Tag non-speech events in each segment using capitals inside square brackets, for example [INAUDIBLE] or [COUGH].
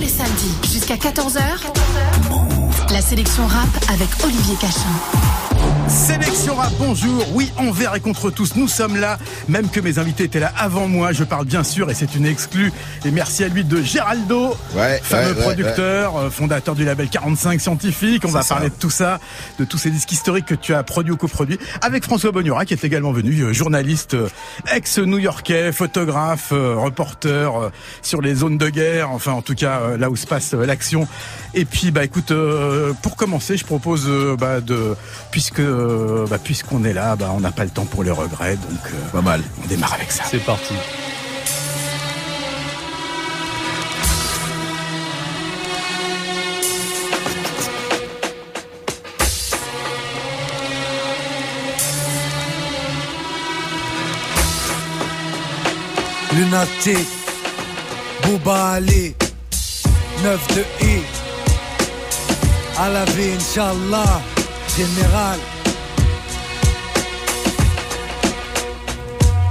les samedis jusqu'à 14h. La sélection rap avec Olivier Cachin. Sélection rap, bonjour. Oui, envers et contre tous, nous sommes là. Même que mes invités étaient là avant moi. Je parle bien sûr, et c'est une exclue. Et merci à lui de Géraldo, Ouais, fameux ouais, producteur, euh, fondateur du label 45 Scientifique. On va ça. parler de tout ça, de tous ces disques historiques que tu as produits ou coproduits. Avec François Bognora, qui est également venu, euh, journaliste euh, ex-new-yorkais, photographe, reporter sur les zones de guerre. Enfin, en tout cas, là où se passe l'action. Et puis, bah, écoute, pour commencer, je propose, bah, de, puisque, euh, bah, puisqu'on est là, bah, on n'a pas le temps pour les regrets, donc euh, Pas mal. on démarre avec ça. C'est parti. Lunatique, Bouba Ali, 9 de I, à la vie, Inch'Allah, général.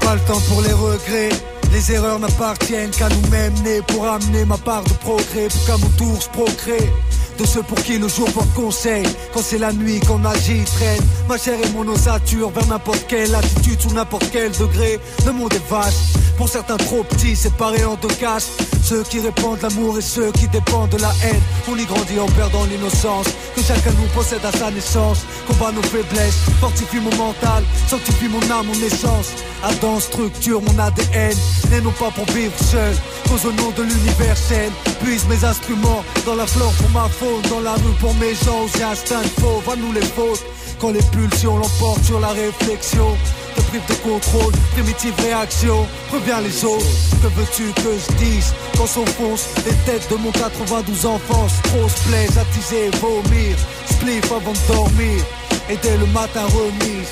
Pas le temps pour les regrets, les erreurs n'appartiennent qu'à nous-mêmes, nés pour amener ma part de progrès, pour qu'à mon tour je procrée. De ceux pour qui le jour porte conseil Quand c'est la nuit qu'on agit, traîne. Ma chair et mon ossature vers n'importe quelle attitude Sous n'importe quel degré. Le monde est vaste Pour certains trop petits, séparés en deux castes Ceux qui répandent l'amour et ceux qui dépendent de la haine. On y grandit en perdant l'innocence. Que chacun nous possède à sa naissance. Combat nos faiblesses, fortifie mon mental Sanctifie mon âme, mon essence. Adam structure mon ADN N'est non pas pour vivre seul. Cause au nom de l'universel Puise mes instruments dans la flore pour ma faune. Dans la rue pour mes gens aux instincts faux. Va nous les fautes. Quand les pulsions l'emportent sur la réflexion Te prive de contrôle, primitive réaction Reviens les autres, que veux-tu que je dise? Quand s'enfonce les têtes de mon 92 enfance Trop se plaise, attiser vomir Spliff avant de dormir Et dès le matin remise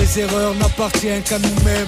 les erreurs n'appartiennent qu'à nous-mêmes.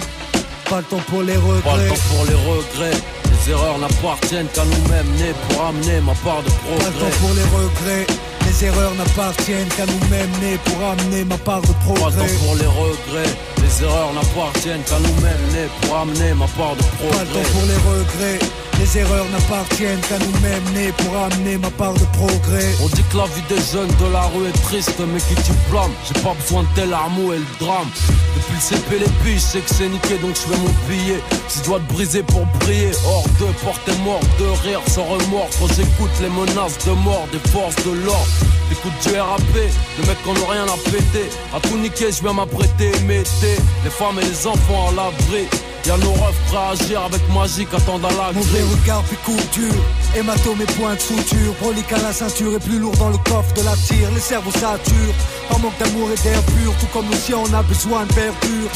Pas le temps pour les Pas le regrets. temps pour les regrets. Les erreurs n'appartiennent qu'à nous-mêmes, nés pour amener ma part de Pas le temps progrès. pour les regrets. Les erreurs n'appartiennent qu'à nous-mêmes, nés pour amener ma part de Pas progrès. temps pour les regrets. Les erreurs n'appartiennent qu'à nous-mêmes, nés pour amener ma part de Pas progrès. pour les regrets. Les erreurs n'appartiennent qu'à nous-mêmes, nés pour amener ma part de progrès. On dit que la vie des jeunes de la rue est triste, mais qui tu blâmes? J'ai pas besoin de tel armeau et le drame. Depuis le CP, les piges, sais que c'est niqué, donc je fais mon billet. Si je dois te briser pour briller, hors de porter mort, de rire sans remords. Quand j'écoute les menaces de mort des forces de l'ordre, j'écoute du RAP, le mec qu'on n'a rien à péter. À tout niquer, je viens m'apprêter, mettez les femmes et les enfants à l'abri. Y'a nos refs prêts à agir avec magique, attendent à la Mauvais regard puis coup dur Hématome et points de suture Brolique à la ceinture et plus lourd dans le coffre de la tire. Les cerveaux saturent Par manque d'amour et d'air pur. Tout comme le on a besoin de verdure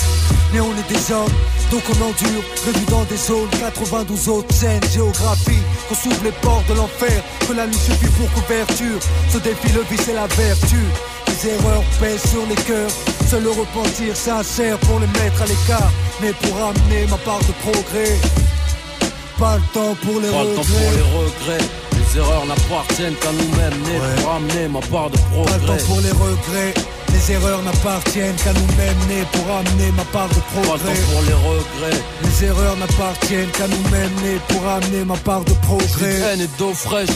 Mais on est des hommes donc on endure. Revu dans des zones 92 autres scènes. Géographie Qu'on s'ouvre les portes de l'enfer. Que la nuit suffit pour couverture. Ce défi le vice et la vertu Les erreurs pèsent sur les cœurs Seul le repentir sincère pour les mettre à l'écart Mais pour amener ma part de progrès pas le temps pour les Pas le temps pour regrets. les regrets. Les erreurs n'appartiennent qu'à nous-mêmes, nés Ouais. pour amener ma part de Pas le progrès. temps pour les regrets. Les erreurs n'appartiennent qu'à nous-mêmes, nés pour amener ma part de Pas le progrès. temps pour les regrets. Les erreurs n'appartiennent qu'à nous-mêmes, nés pour amener ma part de progrès. haine et d'eau fraîche.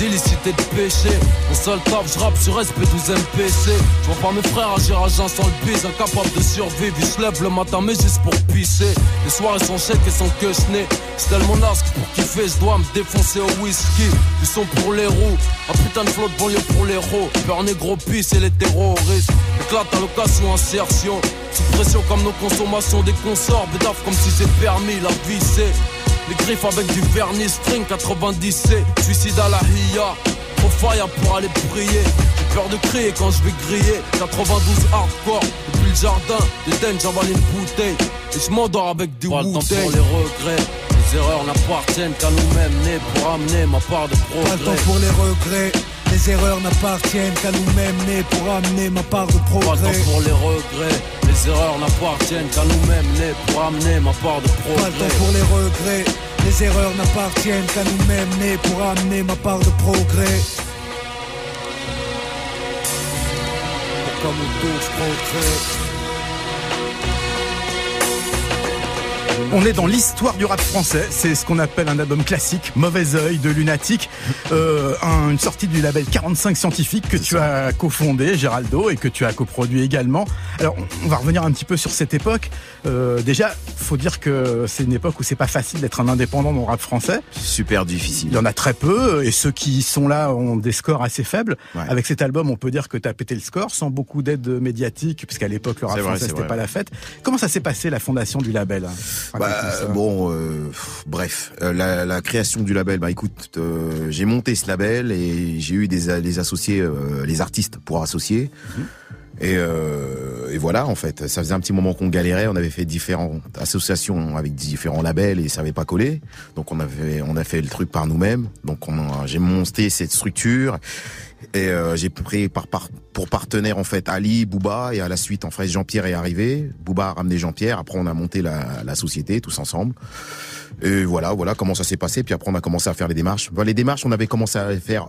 D'illicité de péché, mon seul taf, je rappe sur SP12 MPC. Je vois pas mes frères agir à jeun sans le bise, incapable de survivre. Ils se lèvent le matin, mais juste pour pisser. Les soirées sont chèques et sont que je C'est tellement nasque pour kiffer, je dois me défoncer au whisky. Ils sont pour les roues, un putain de flot de banlieue pour les héros. Peur négro pisse et les terroristes. Éclate à l'occasion, insertion. Sous pression comme nos consommations des consorts. Bédaf comme si c'est permis, la vie. Les griffes avec du vernis string 90C Suicide à la hiya Trop fire pour aller prier. J'ai peur de crier quand je vais griller. 92 hardcore Depuis le jardin. Des j'avale une bouteille. Et je m'endors avec du Pas le temps pour les regrets. Les erreurs n'appartiennent qu'à nous-mêmes. Nés pour amener ma part de Pas le progrès temps pour les regrets. Les erreurs n'appartiennent qu'à nous-mêmes, nés pour amener ma part de Pas le progrès. temps pour les regrets. Les erreurs n'appartiennent qu'à nous-mêmes. Nés pour amener ma part de Pas le temps progrès. pour les regrets. Les erreurs n'appartiennent qu'à nous-mêmes, nés pour amener ma part de progrès. Comme touche progrès. On est dans l'histoire du rap français. C'est ce qu'on appelle un album classique, Mauvais œil de Lunatique, euh, une sortie du label 45 scientifique que tu as cofondé, Géraldo, et que tu as coproduit également. Alors, on va revenir un petit peu sur cette époque. Euh, déjà, faut dire que c'est une époque où c'est pas facile d'être un indépendant dans le rap français. Super difficile. Il y en a très peu, et ceux qui sont là ont des scores assez faibles. Avec cet album, on peut dire que tu as pété le score sans beaucoup d'aide médiatique, puisqu'à l'époque le rap français c'était pas la fête. Comment ça s'est passé la fondation du label? Bah, Bon, euh, bref, euh, la, la, création du label. Bah écoute, euh, j'ai monté ce label et j'ai eu des, des associés, les artistes pour associer. Mhm. Et, euh, et, voilà, en fait, ça faisait un petit moment qu'on galérait. On avait fait différentes associations avec différents labels et ça n'avait pas collé. Donc on avait, on a fait le truc par nous-mêmes. Donc j'ai monté cette structure et euh, j'ai pris pour partenaire en fait Ali, Bouba et à la suite en fait Jean-Pierre est arrivé. Bouba a ramené Jean-Pierre. Après on a monté la, société tous ensemble. Et voilà, voilà comment ça s'est passé. Puis après on a commencé à faire les démarches. les démarches on avait commencé à les faire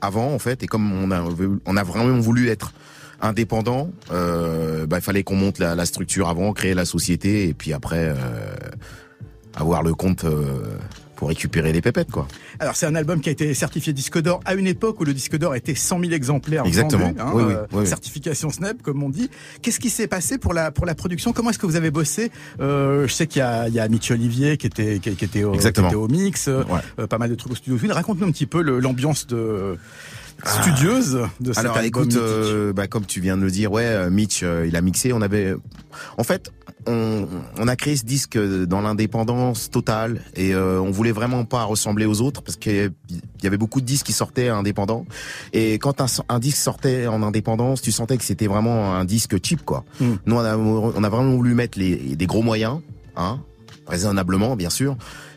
avant en fait et comme on a vraiment voulu être indépendant, euh, bah, il fallait qu'on monte la, structure avant, créer la société et puis après euh, avoir le compte pour récupérer les pépettes quoi. Alors c'est un album qui a été certifié disque d'or à une époque où le disque d'or était 100 000 exemplaires Exactement. Vendus, hein, certification SNEP comme on dit. Qu'est-ce qui s'est passé pour la pour la production? Comment est-ce que vous avez bossé? Je sais qu'il y a il y a Mitch Olivier qui était qui, était, au, au mix, pas mal de trucs au studio. Raconte-nous un petit peu l'ambiance de studieuse de cet Alors écoute, euh, bah, comme tu viens de le dire, ouais, euh, Mitch, euh, il a mixé. On avait, en fait, on, on a créé ce disque dans l'indépendance totale et on voulait vraiment pas ressembler aux autres parce qu'il y avait beaucoup de disques qui sortaient indépendants et quand un, un, disque sortait en indépendance, tu sentais que c'était vraiment un disque cheap quoi. Mm. Nous on a, on a vraiment voulu mettre les, des gros moyens, hein, raisonnablement bien sûr.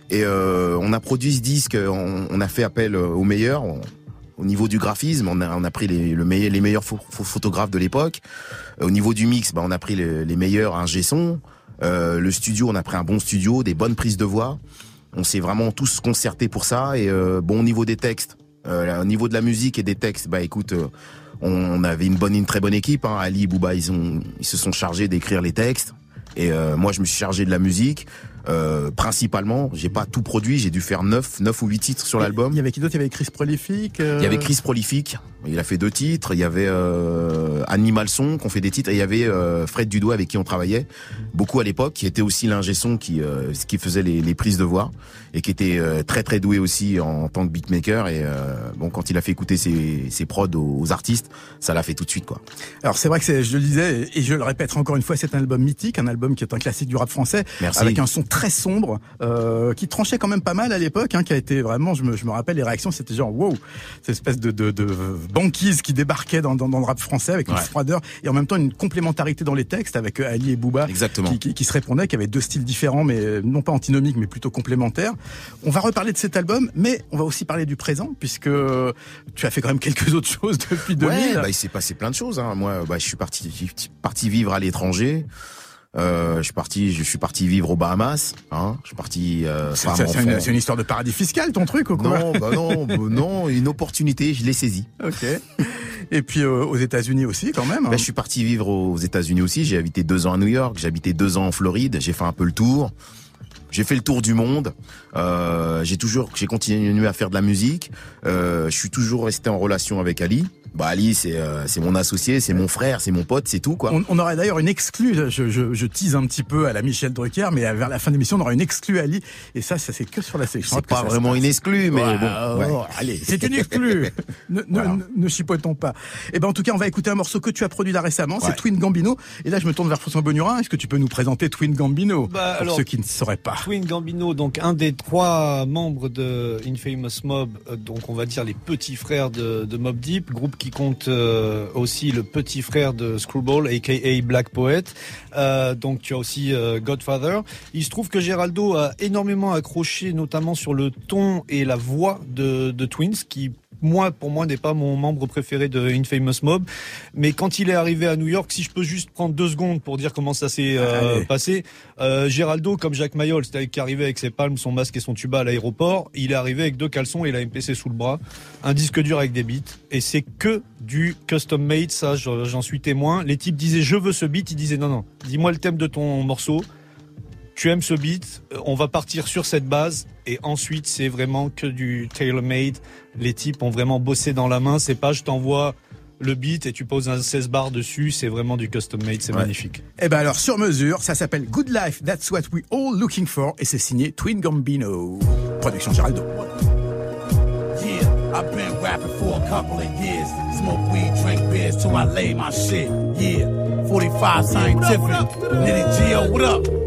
Et euh, on a produit ce disque, on, on a fait appel aux meilleurs. On, au niveau du graphisme, on a, pris les, le les meilleurs photographes de l'époque. Euh, au niveau du mix, bah, on a pris les, meilleurs ingé son. Euh, le studio, on a pris un bon studio, des bonnes prises de voix. On s'est vraiment tous concertés pour ça. Et euh, bon, au niveau des textes, au niveau de la musique et des textes, bah écoute, on, avait une bonne, une très bonne équipe. Hein. Ali Bouba, ils ils se sont chargés d'écrire les textes. Et moi, je me suis chargé de la musique. Euh, principalement, j'ai pas tout produit, j'ai dû faire 9, 9 ou 8 titres sur l'album. Il y avait qui d'autre? Il y avait Chris Prolific euh Il y avait Chris Prolific, il a fait deux titres, il y avait euh, Animal Son qu'on fait des titres et il y avait euh, Fred Dudois avec qui on travaillait beaucoup à l'époque qui était aussi l'ingé son qui euh, qui faisait les, les, prises de voix et qui était très très doué aussi en tant que beatmaker et bon quand il a fait écouter ses, ses prods aux, artistes, ça l'a fait tout de suite quoi. Alors c'est vrai que je le disais et je le répète encore une fois, c'est un album mythique, un album qui est un classique du rap français Merci. avec un son très sombre, euh, qui tranchait quand même pas mal à l'époque, hein, qui a été vraiment, je me, je me rappelle les réactions, c'était genre wow, cette espèce de, de, de banquise qui débarquait dans, dans, dans, le rap français avec une froideur et en même temps une complémentarité dans les textes avec euh, Ali et Booba, Exactement. Qui, qui, qui, se répondaient, qui avaient deux styles différents, mais euh, non pas antinomiques, mais plutôt complémentaires. On va reparler de cet album, mais on va aussi parler du présent, puisque tu as fait quand même quelques autres choses [LAUGHS] depuis 2000. Ouais, bah, il s'est passé plein de choses. Hein. Moi, bah, je suis parti, parti vivre à l'étranger. Euh, je suis parti, je suis parti vivre aux Bahamas. Hein. Je suis parti. Euh, c'est une, une, histoire de paradis fiscal, ton truc ou quoi Non, bah non, bah non, une opportunité, je l'ai saisie. Ok. Et puis euh, aux États-Unis aussi, quand même. Hein. Bah, je suis parti vivre aux États-Unis aussi. J'ai habité deux ans à New York, j'ai habité deux ans en Floride. J'ai fait un peu le tour. J'ai fait le tour du monde. Euh, j'ai toujours, j'ai continué à faire de la musique. Euh, je suis toujours resté en relation avec Ali. Bah Ali, c'est euh, c'est mon associé, c'est mon frère, c'est mon pote, c'est tout quoi. On, on aurait d'ailleurs une exclue. Je, je, je, tease un petit peu à la Michel Drucker, mais vers la fin de l'émission, on aura une exclue Ali. Et ça, ça c'est que sur la sélection. C'est pas vraiment une exclue, mais bon. Oh, allez, c'est une exclue. [LAUGHS] ne, ne, ne, chipotons pas. Et eh ben en tout cas, on va écouter un morceau que tu as produit là récemment. C'est Twin Gambino. Et là, je me tourne vers François Bonurin. Est-ce que tu peux nous présenter Twin Gambino bah, pour ceux qui ne sauraient pas? Twin Gambino, donc un des trois membres de Infamous Mob, euh, donc on va dire les petits frères de, de Mob Deep, groupe qui compte euh, aussi le petit frère de Screwball, aka Black Poet. Euh, donc tu as aussi Godfather. Il se trouve que Geraldo a énormément accroché, notamment sur le ton et la voix de, de Twins, qui moi, pour moi, n'est pas mon membre préféré de Infamous Mob. Mais quand il est arrivé à New York, si je peux juste prendre deux secondes pour dire comment ça s'est euh, passé, euh, Géraldo, comme Jacques Mayol, c'est-à-dire qui arrivait avec ses palmes, son masque et son tuba à l'aéroport, il est arrivé avec deux caleçons et la MPC sous le bras, un disque dur avec des beats, et c'est que du custom made, ça j'en suis témoin. Les types disaient je veux ce beat, il disait non non, dis-moi le thème de ton morceau, tu aimes ce beat, euh, on va partir sur cette base et ensuite c'est vraiment que du tailor-made. Les types ont vraiment bossé dans la main, c'est pas je t'envoie le beat et tu poses un 16 bar dessus, c'est vraiment du custom made, c'est magnifique. Eh ben alors sur mesure, ça s'appelle Good Life, That's What We All Looking For et c'est signé Twin Gambino. Production Geraldo. Yeah, I've been rapping for a couple of years. Smoke weed, drink beers till I lay my shit. Yeah, 45 scientific. Nitty Geo, what up?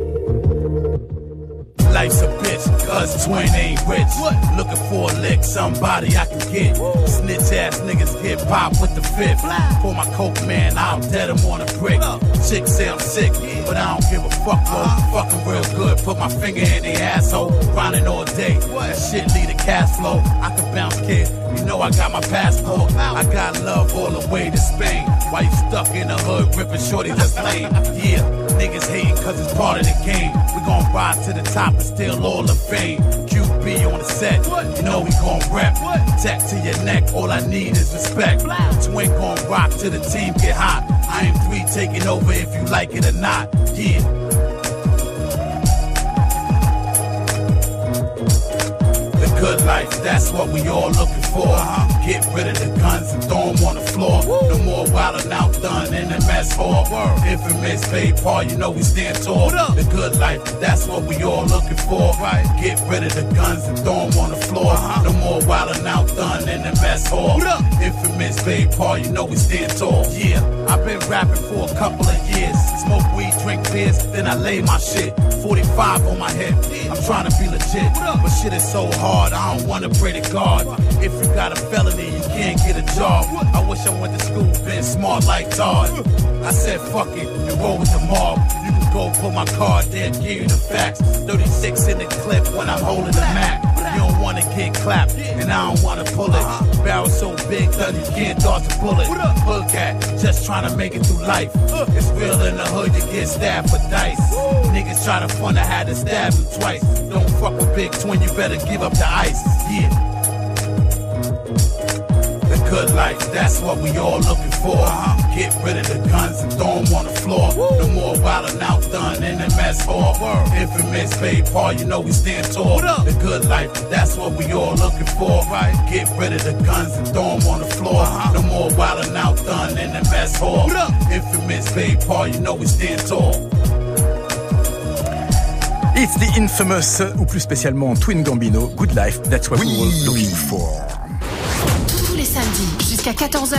Life's a bitch, cause twin ain't rich. Looking for a lick, somebody I can get. Snitch ass niggas get pop with the fifth. For my coke man, I'm dead, I'm on a brick. Chicks say I'm sick, but I don't give a fuck, bro. Fucking real good, put my finger in the asshole. Grinding all day, that shit lead to cash flow. I can bounce, kid. You know I got my passport. I got love all the way to Spain. Why you stuck in the hood, ripping shorty that's lame? Yeah, niggas hating cause it's part of the game. We gon' rise to the top and steal all the fame. QB on the set, you know we gon' rep. Tech to your neck, all I need is respect. Twin gon' rock till the team get hot. I am three taking over if you like it or not. Yeah. Good life, that's what we all looking for. Get rid of the guns and throw 'em on the floor. No more wild and outdone in the mess hall. Infamous Bay Paul, you know we stand tall. The good life, that's what we all looking for. Right. Get rid of the guns and throw 'em on the floor. No more wild and outdone in the mess hall. Infamous Bay Paul, you know we stand tall. Yeah, I've been rapping for a couple of years. Smoke weed, drink beers, then I lay my shit. 45 on my hip. I'm trying to be legit, but shit is so hard. I don't wanna pray to God. If you got a felony, you can't get a job. I wish I went to school, been smart like Todd. I said fuck it and roll with the mob. You can go put my card there, give you the facts. 36 in the clip when I'm holding the Mac. You wanna get clapped, and I don't wanna pull it. Barrel so big that you can't dodge a bullet. Hood cat, just trying to make it through life. It's real in the hood, you get stabbed for dice. Niggas try to fun, I had to stab him twice. Don't fuck with Big Twin, you better give up the ice. Yeah. The good life, that's what we all looking for. Get rid of the guns and throw 'em on the floor. No more wild out done in the mess hall. Infamous Bay Paul, you know we stand tall. The good life, that's what we all looking for. Right. Get rid of the guns and throw 'em on the floor. No more wild out done in the mess hall. Infamous Bay Paul, you know we stand tall. It's the infamous, ou plus spécialement Twin Gambino, Good Life, That's What We Were Looking For. Samedis jusqu'à 14h.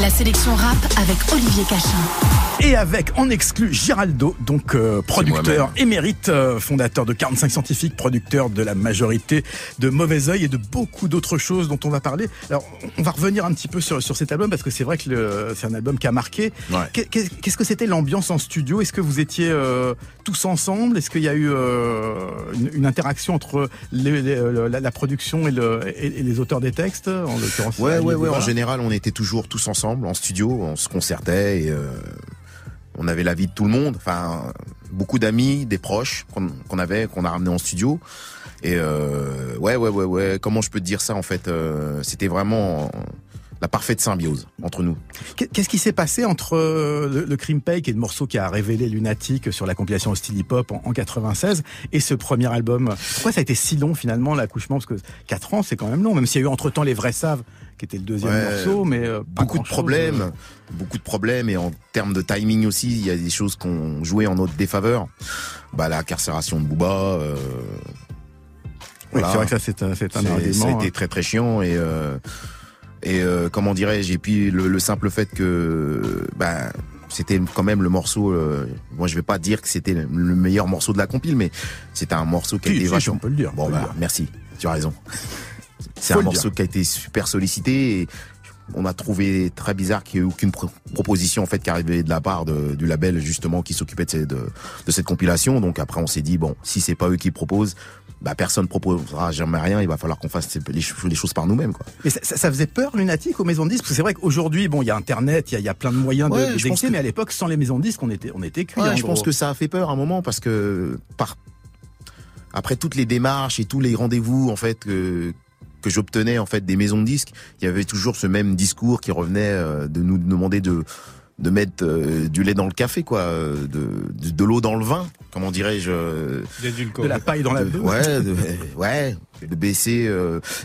La sélection rap avec Olivier Cachin. Et avec en exclu Giraldo, donc euh, producteur émérite, euh, fondateur de 45 scientifiques, producteur de la majorité de Mauvais Oeil et de beaucoup d'autres choses dont on va parler. Alors, on va revenir un petit peu sur, sur cet album parce que c'est vrai que le- c'est un album qui a marqué. Ouais. Qu'est- Qu'est- Qu'est-ce que c'était l'ambiance en studio? Est-ce que vous étiez euh, tous ensemble? Est-ce qu'il y a eu euh, une, une interaction entre les- les- euh, la, la production et, le, et, et les auteurs des textes En l'occurrence, Ouais, ouais, ouais. En général, on était toujours tous ensemble en studio, on se concertait et euh, on avait l'avis de tout le monde. Enfin, beaucoup d'amis, des proches qu'on avait, qu'on a ramené en studio. Et euh, ouais, ouais, ouais, ouais. Comment je peux te dire ça en fait euh, C'était vraiment la parfaite symbiose entre nous. Qu'est- Qu'est-ce qui s'est passé entre euh, le, le Cream Pay, qui est le morceau qui a révélé Lunatic sur la compilation Hostile Hip Hop en, en 96, et ce premier album? Pourquoi ça a été si long finalement l'accouchement? Parce que 4 ans, c'est quand même long, même s'il y a eu entre-temps Les Vrais Savent, qui était le deuxième Ouais, morceau, mais euh, beaucoup de problèmes, beaucoup de problèmes et en termes de timing aussi, il y a des choses qu'on jouait en notre défaveur. Bah la carcération de Booba. Euh, Oui, voilà. c'est vrai que ça c'est un, c'est un ça a été très très chiant et euh, et euh, comment dirais-je et puis le, le simple fait que bah c'était quand même le morceau euh, moi je vais pas dire que c'était le le meilleur morceau de la compile mais c'était un morceau qui a Si, été si, vachement on peut le dire, on bon le bah dire. merci tu as raison c'est un morceau qui a été super sollicité et on a trouvé très bizarre qu'il n'y ait aucune pro- proposition en fait qui arrivait de la part de- du label justement qui s'occupait de, ces- de, de cette compilation. Donc après on s'est dit bon si c'est pas eux qui proposent, bah personne proposera jamais rien. Il va falloir qu'on fasse les, ch- les choses par nous-mêmes quoi. Mais ça, ça- ça faisait peur Lunatic aux maisons de disques? Parce que c'est vrai qu'aujourd'hui, bon, il y a Internet, il y a, il y a plein de moyens de- Ouais, d'exister, que- mais à l'époque, sans les maisons de disques, on était, on était cuits. Ouais, en je pense que ça a fait peur à un moment parce que par après toutes les démarches et tous les rendez-vous en fait que que j'obtenais en fait des maisons de disques, il y avait toujours ce même discours qui revenait euh, de nous demander de de mettre euh, du lait dans le café, quoi, euh, de, de, l'eau dans le vin, comment dirais-je euh, De la paille dans la de, Ouais, de, ouais, de baisser.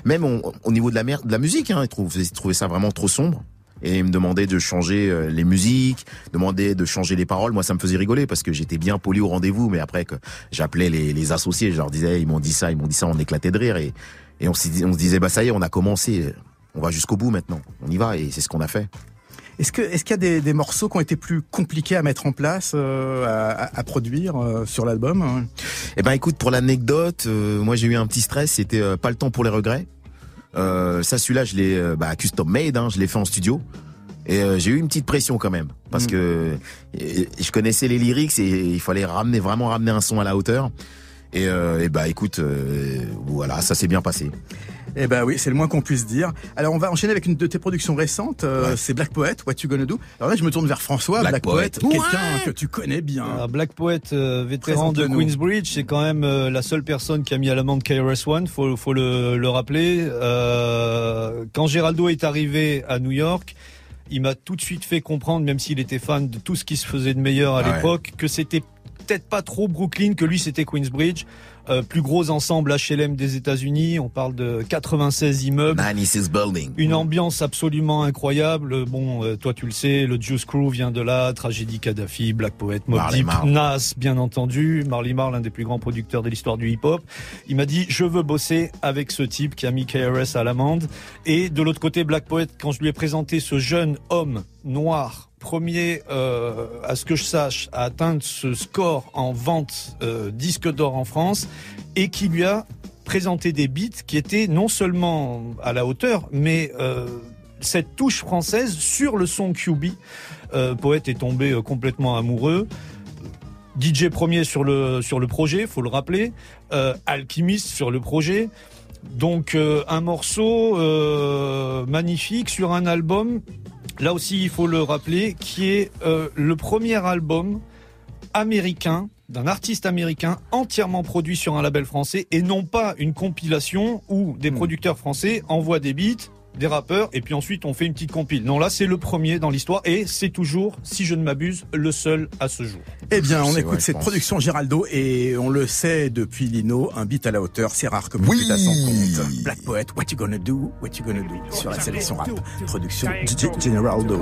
même au niveau de la, mer, de la musique, hein, ils trouvaient, ça vraiment trop sombre et ils me demandaient de changer les musiques, demandaient de changer les paroles. Moi, ça me faisait rigoler parce que j'étais bien poli au rendez-vous, mais après que j'appelais les, les, associés, je leur disais, ils m'ont dit ça, ils m'ont dit ça, on éclatait de rire et, et on, on se disait, bah ça y est, on a commencé, on va jusqu'au bout maintenant, on y va et c'est ce qu'on a fait. Est-ce que est-ce qu'il y a des, des, morceaux qui ont été plus compliqués à mettre en place, euh, à, à, produire euh, sur l'album Eh ben, écoute, pour l'anecdote, euh, moi j'ai eu un petit stress. C'était pas le temps pour les regrets. ça, celui-là, je l'ai bah, custom made. Hein, je l'ai fait en studio. Et j'ai eu une petite pression quand même parce mm. que je connaissais les lyrics et il fallait ramener vraiment ramener un son à la hauteur. Et, et bah écoute, voilà, ça s'est bien passé. Eh ben oui, c'est le moins qu'on puisse dire. Alors on va enchaîner avec une de tes productions récentes, euh, c'est Black Poet, What You Gonna Do. Alors là, je me tourne vers François, Black, Poet, quelqu'un que tu connais bien. Black Poet, euh, vétéran de Queensbridge, c'est quand même euh, la seule personne qui a mis à l'amende KRS-One, faut, faut le, le rappeler. quand Geraldo est arrivé à New York, il m'a tout de suite fait comprendre, même s'il était fan de tout ce qui se faisait de meilleur à ah l'époque, que c'était peut-être pas trop Brooklyn, que lui c'était Queensbridge. Euh, plus gros ensemble HLM des États-Unis. On parle de 96 immeubles. 96 buildings. Une ambiance absolument incroyable. Bon, euh, toi tu le sais, le Juice Crew vient de là. Tragédie Kadhafi, Black Poet, Mob Deep, Nas, bien entendu. Marley Marl, l'un des plus grands producteurs de l'histoire du hip-hop. Il m'a dit, je veux bosser avec ce type qui a mis KRS à l'amende. Et de l'autre côté, Black Poet, quand je lui ai présenté ce jeune homme noir premier, euh, à ce que je sache, à atteindre ce score en vente euh, disque d'or en France et qui lui a présenté des beats qui étaient non seulement à la hauteur, mais euh, cette touche française sur le son QB. Poète est tombé complètement amoureux. DJ premier sur le sur le projet, faut le rappeler. Alchimiste sur le projet. Donc un morceau magnifique sur un album là aussi il faut le rappeler, qui est euh, le premier album américain d'un artiste américain entièrement produit sur un label français et non pas une compilation où des hmm. producteurs français envoient des beats des rappeurs et puis ensuite on fait une petite compile. Non, là c'est le premier dans l'histoire et c'est toujours, si je ne m'abuse, le seul à ce jour. Eh bien, on écoute cette production Géraldo et on le sait depuis Lino, un beat à la hauteur, c'est rare comme oui. à son compte. Black Poet, What You Gonna Do, What You Gonna Do sur la sélection rap. Production Generaldo.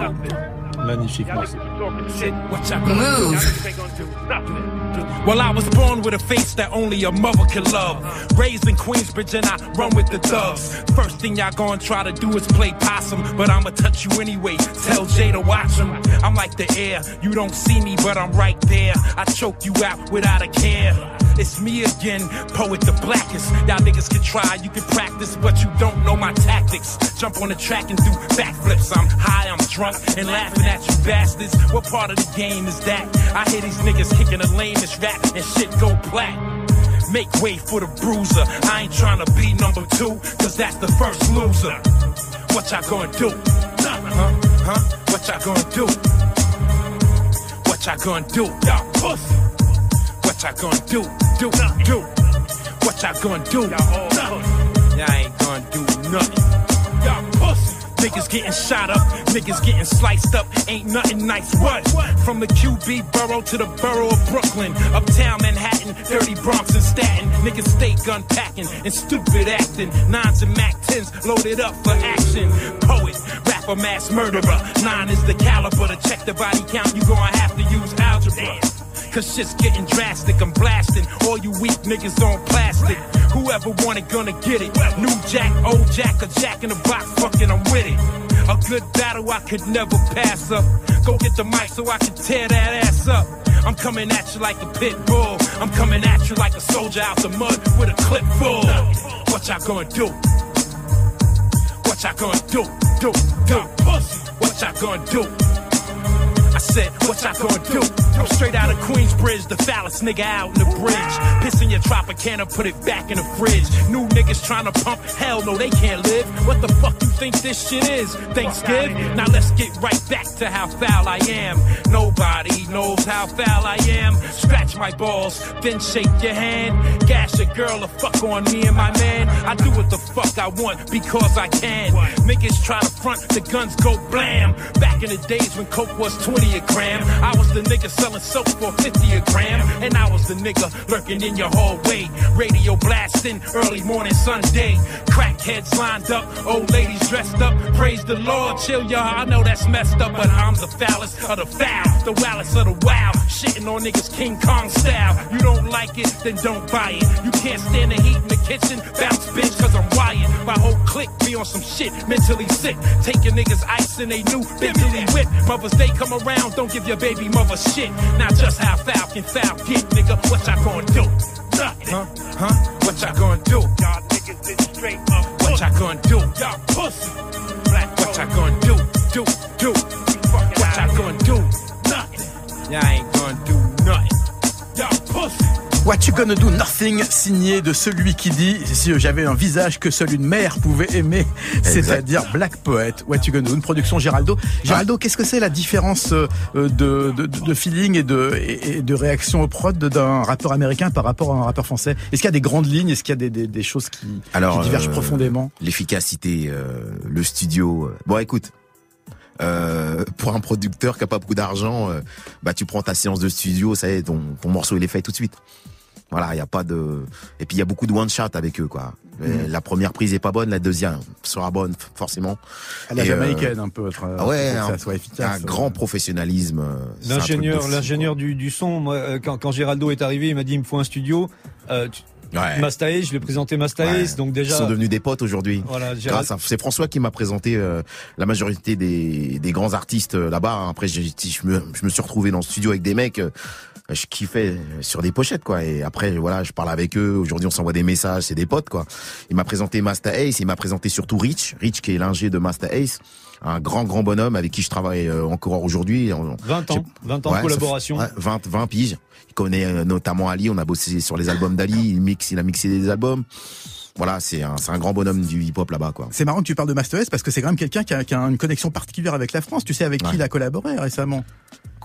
Magnifique. Well, I was born with a face that only a mother can love. Raised in Queensbridge and I run with the thugs. First thing y'all gonna try to do is play possum, but I'ma touch you anyway. Tell Jay to watch him. I'm like the air, you don't see me, but I'm right there. I choke you out without a care. It's me again, poet the blackest. Y'all niggas can try, you can practice, but you don't know my tactics. Jump on the track and do backflips. I'm high, I'm drunk, and laughing at you bastards. What part of the game is that? I hear these niggas kicking the lamest rap and shit go plat. Make way for the bruiser. I ain't trying to be number two, cause that's the first loser. What y'all gonna do? Huh? Huh? What y'all gonna do? What y'all gonna do? Y'all pussy. What y'all gonna do? Do, do. What y'all gonna do? Y'all ain't gonna do nothing. Y'all pussy. Niggas getting shot up, niggas getting sliced up, ain't nothing nice. What? From the QB borough to the borough of Brooklyn, uptown Manhattan, dirty Bronx and Staten. Niggas stay gun packing and stupid acting. Nines and Mac 10s loaded up for action. Poet, rapper, mass murderer. Nine is the caliber to check the body count. You gonna have to use algebra. Cause shit's getting drastic, I'm blasting. All you weak niggas on plastic. Whoever want it, gonna get it. New Jack, old Jack, a Jack in the box, fucking I'm with it. A good battle I could never pass up. Go get the mic so I can tear that ass up. I'm coming at you like a pit bull. I'm coming at you like a soldier out the mud with a clip full. What y'all gonna do? What y'all gonna do? Do, do. What y'all gonna do? I said, what y'all gonna do? I'm straight out of Queensbridge, the phallus nigga out in the bridge. Piss in your Tropicana, put it back in the fridge. New niggas trying to pump, hell no, they can't live. What the fuck you think this shit is? Thanksgiving? Now let's get right back to how foul I am. Nobody knows how foul I am. Scratch my balls, then shake your hand. Gash a girl or fuck on me and my man. I do what the fuck I want because I can. Niggas try to front, the guns go blam. Back in the days when coke was 20 a gram, I was the nigga selling soap for 50 a gram, and I was the nigga lurking in your hallway, radio blasting early morning Sunday. Crackheads lined up, old ladies dressed up. Praise the Lord, chill y'all. I know that's messed up, but I'm the foulest of the foul, the wildest of the wild. Shitting on niggas King Kong style. You don't like it, then don't buy it. You can't stand the heat in the kitchen, bounce bitch, cause I'm wired. My whole clique be on some shit, mentally sick. Taking niggas ice in they new Bentley whip. Mother's Day come around, don't give your baby mother shit. Now just how foul can foul get, nigga. What y'all gonna do? Nothing. Huh? Huh? What y'all gonna do? Y'all niggas is straight up. What y'all gonna do? Y'all pussy. Black. What y'all gonna do? Do, do. What y'all gonna do? Nothing. Y'all ain't What You Gonna Do? Nothing, signé de celui qui dit si j'avais un visage que seule une mère pouvait aimer, c'est-à-dire Black Poet. What You Gonna Do, une production Géraldo. Géraldo, qu'est-ce que c'est la différence euh, de, de, de feeling et de, et de réaction au prod d'un rappeur américain par rapport à un rappeur français? Est-ce qu'il y a des grandes lignes? Est-ce qu'il y a des, des, des choses qui, Alors, qui divergent euh, profondément? L'efficacité, euh, le studio. euh. Bon, écoute. Euh, pour un producteur qui a pas beaucoup d'argent, euh, bah tu prends ta séance de studio, ça y est, ton, ton morceau il est fait tout de suite. Voilà, il y a pas de et puis il y a beaucoup de one shot avec eux quoi. Euh, La première prise est pas bonne, la deuxième sera bonne forcément. À la Et, jamaïcaine un peu, être, Ah ouais, un, ça soit efficace. un grand professionnalisme. L'ingénieur, l'ingénieur du, du son, moi, quand, quand Géraldo est arrivé, il m'a dit il me faut un studio. Euh, tu-. Ouais. Masta Ace, je l'ai présenté Masta Ouais. Ace, donc Ils déjà. sont devenus des potes aujourd'hui. Voilà, Gérald- Grâce à, c'est François qui m'a présenté euh, la majorité des, des grands artistes euh, là-bas. Après, j'ai- je me, je me suis retrouvé dans le studio avec des mecs. euh, je kiffais sur des pochettes quoi et après voilà je parle avec eux aujourd'hui on s'envoie des messages c'est des potes quoi il m'a présenté Master Ace il m'a présenté surtout Rich Rich qui est l'ingé de Master Ace un grand grand bonhomme avec qui je travaille euh, encore aujourd'hui On- 20 ans, 20 ans Ouais, de collaboration. fait- ouais, 20, 20 piges. Connaît euh, notamment Ali. On a bossé sur les albums d'Ali. Il mixe, il a mixé des albums. Voilà, c'est un, un grand bonhomme du hip-hop là-bas, quoi. C'est marrant que tu parles de Master S parce que c'est quand même quelqu'un qui a, qui a une connexion particulière avec la France. Tu sais avec qui il a collaboré récemment?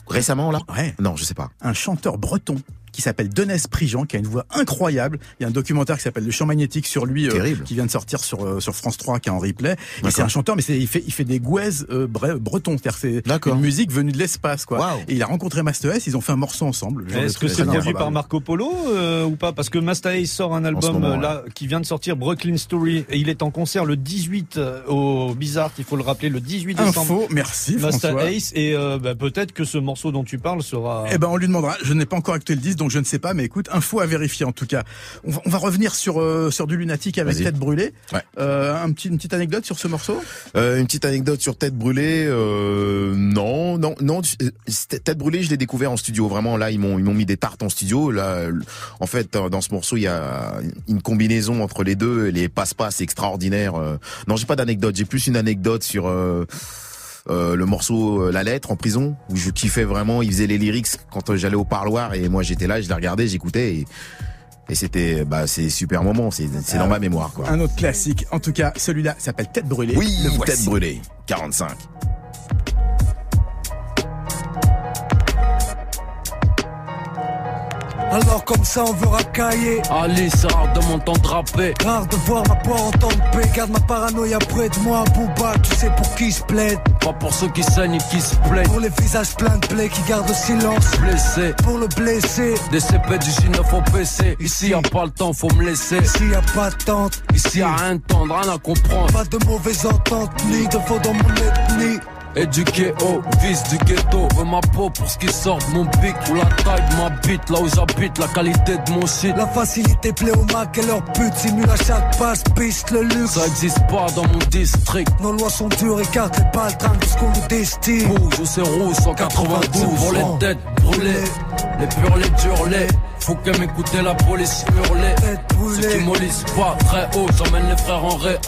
Récemment, là? Ouais. Non, je sais pas. un chanteur breton qui s'appelle Denès Prigent, qui a une voix incroyable. Il y a un documentaire qui s'appelle Le Champ magnétique sur lui, euh, qui vient de sortir sur euh, sur France 3, qui est en replay. Et c'est un chanteur, mais il fait il fait des gouaises euh, bre- bretons, c'est une musique venue de l'espace, quoi. Et il a rencontré Master S, ils ont fait un morceau ensemble. Est-ce que c'est produit par. Marco Polo euh, ou pas? Parce que Masta Ace sort un album moment, euh, là qui vient de sortir, Brooklyn Story, et il est en concert le 18 euh, au Bizarre, il faut le rappeler, le 18 décembre. Info, merci Masta François. Ace et euh, bah, peut-être que ce morceau dont tu parles sera. Eh ben, on lui demandera. Je n'ai pas encore écouté le disque, donc je ne sais pas. Mais écoute, info à vérifier en tout cas. On va, on va revenir sur euh, sur du lunatique avec tête brûlée. Ouais. Euh, un petit une petite anecdote sur ce morceau? Euh, une petite anecdote sur Tête Brûlée. Euh, non, non, non. euh, Tête Brûlée, je l'ai découvert en studio. Vraiment, là, ils m'ont, ils m'ont mis des tartes en studio. Là, en fait, dans ce morceau, il y a une combinaison entre les deux. Les passe-passe extraordinaires. Euh, Non, j'ai pas d'anecdote. J'ai plus une anecdote sur. Euh, le morceau euh, La Lettre en prison où je kiffais vraiment, il faisait les lyrics quand euh, j'allais au parloir et moi j'étais là, je les regardais, j'écoutais et, et c'était bah c'est super moment, c'est c'est dans ma mémoire quoi. Un autre classique. En tout cas, celui-là s'appelle Tête brûlée. Oui, tête brûlée, 45. Alors comme ça on veut racailler Ali, c'est rare de m'entendre rapper. Rare de voir ma poire en temps de paix Garde ma paranoïa près de moi Booba tu sais pour qui se plaide Pas pour ceux qui saignent et qui se plaignent. Pour les visages pleins de plaies qui gardent le silence Blessés, Pour le blessé des CP du J9 au PC. Ici y a pas le temps, faut me laisser. S'il y a pas de tente Ici y a rien de tendre, rien à comprendre. Pas de mauvaises ententes Ni de faux dans mon ethnie Éduqué au vice du ghetto. Veux ma peau pour ce qui sort de mon pic. Ou la taille de ma bite, là où j'habite, la qualité de mon shit. La facilité plaît au Mac et leur pute simule à chaque passe piste le luxe Ça existe pas dans mon district. Nos lois sont dures, écarte les baltringues de ce qu'on nous destine Rouge ou c'est rouge, 192 pour les têtes brûlées. Les purs, les durs, les. Faut que m'écouter la police hurler. Ceux qui mollissent pas très haut, j'emmène les frères en réa.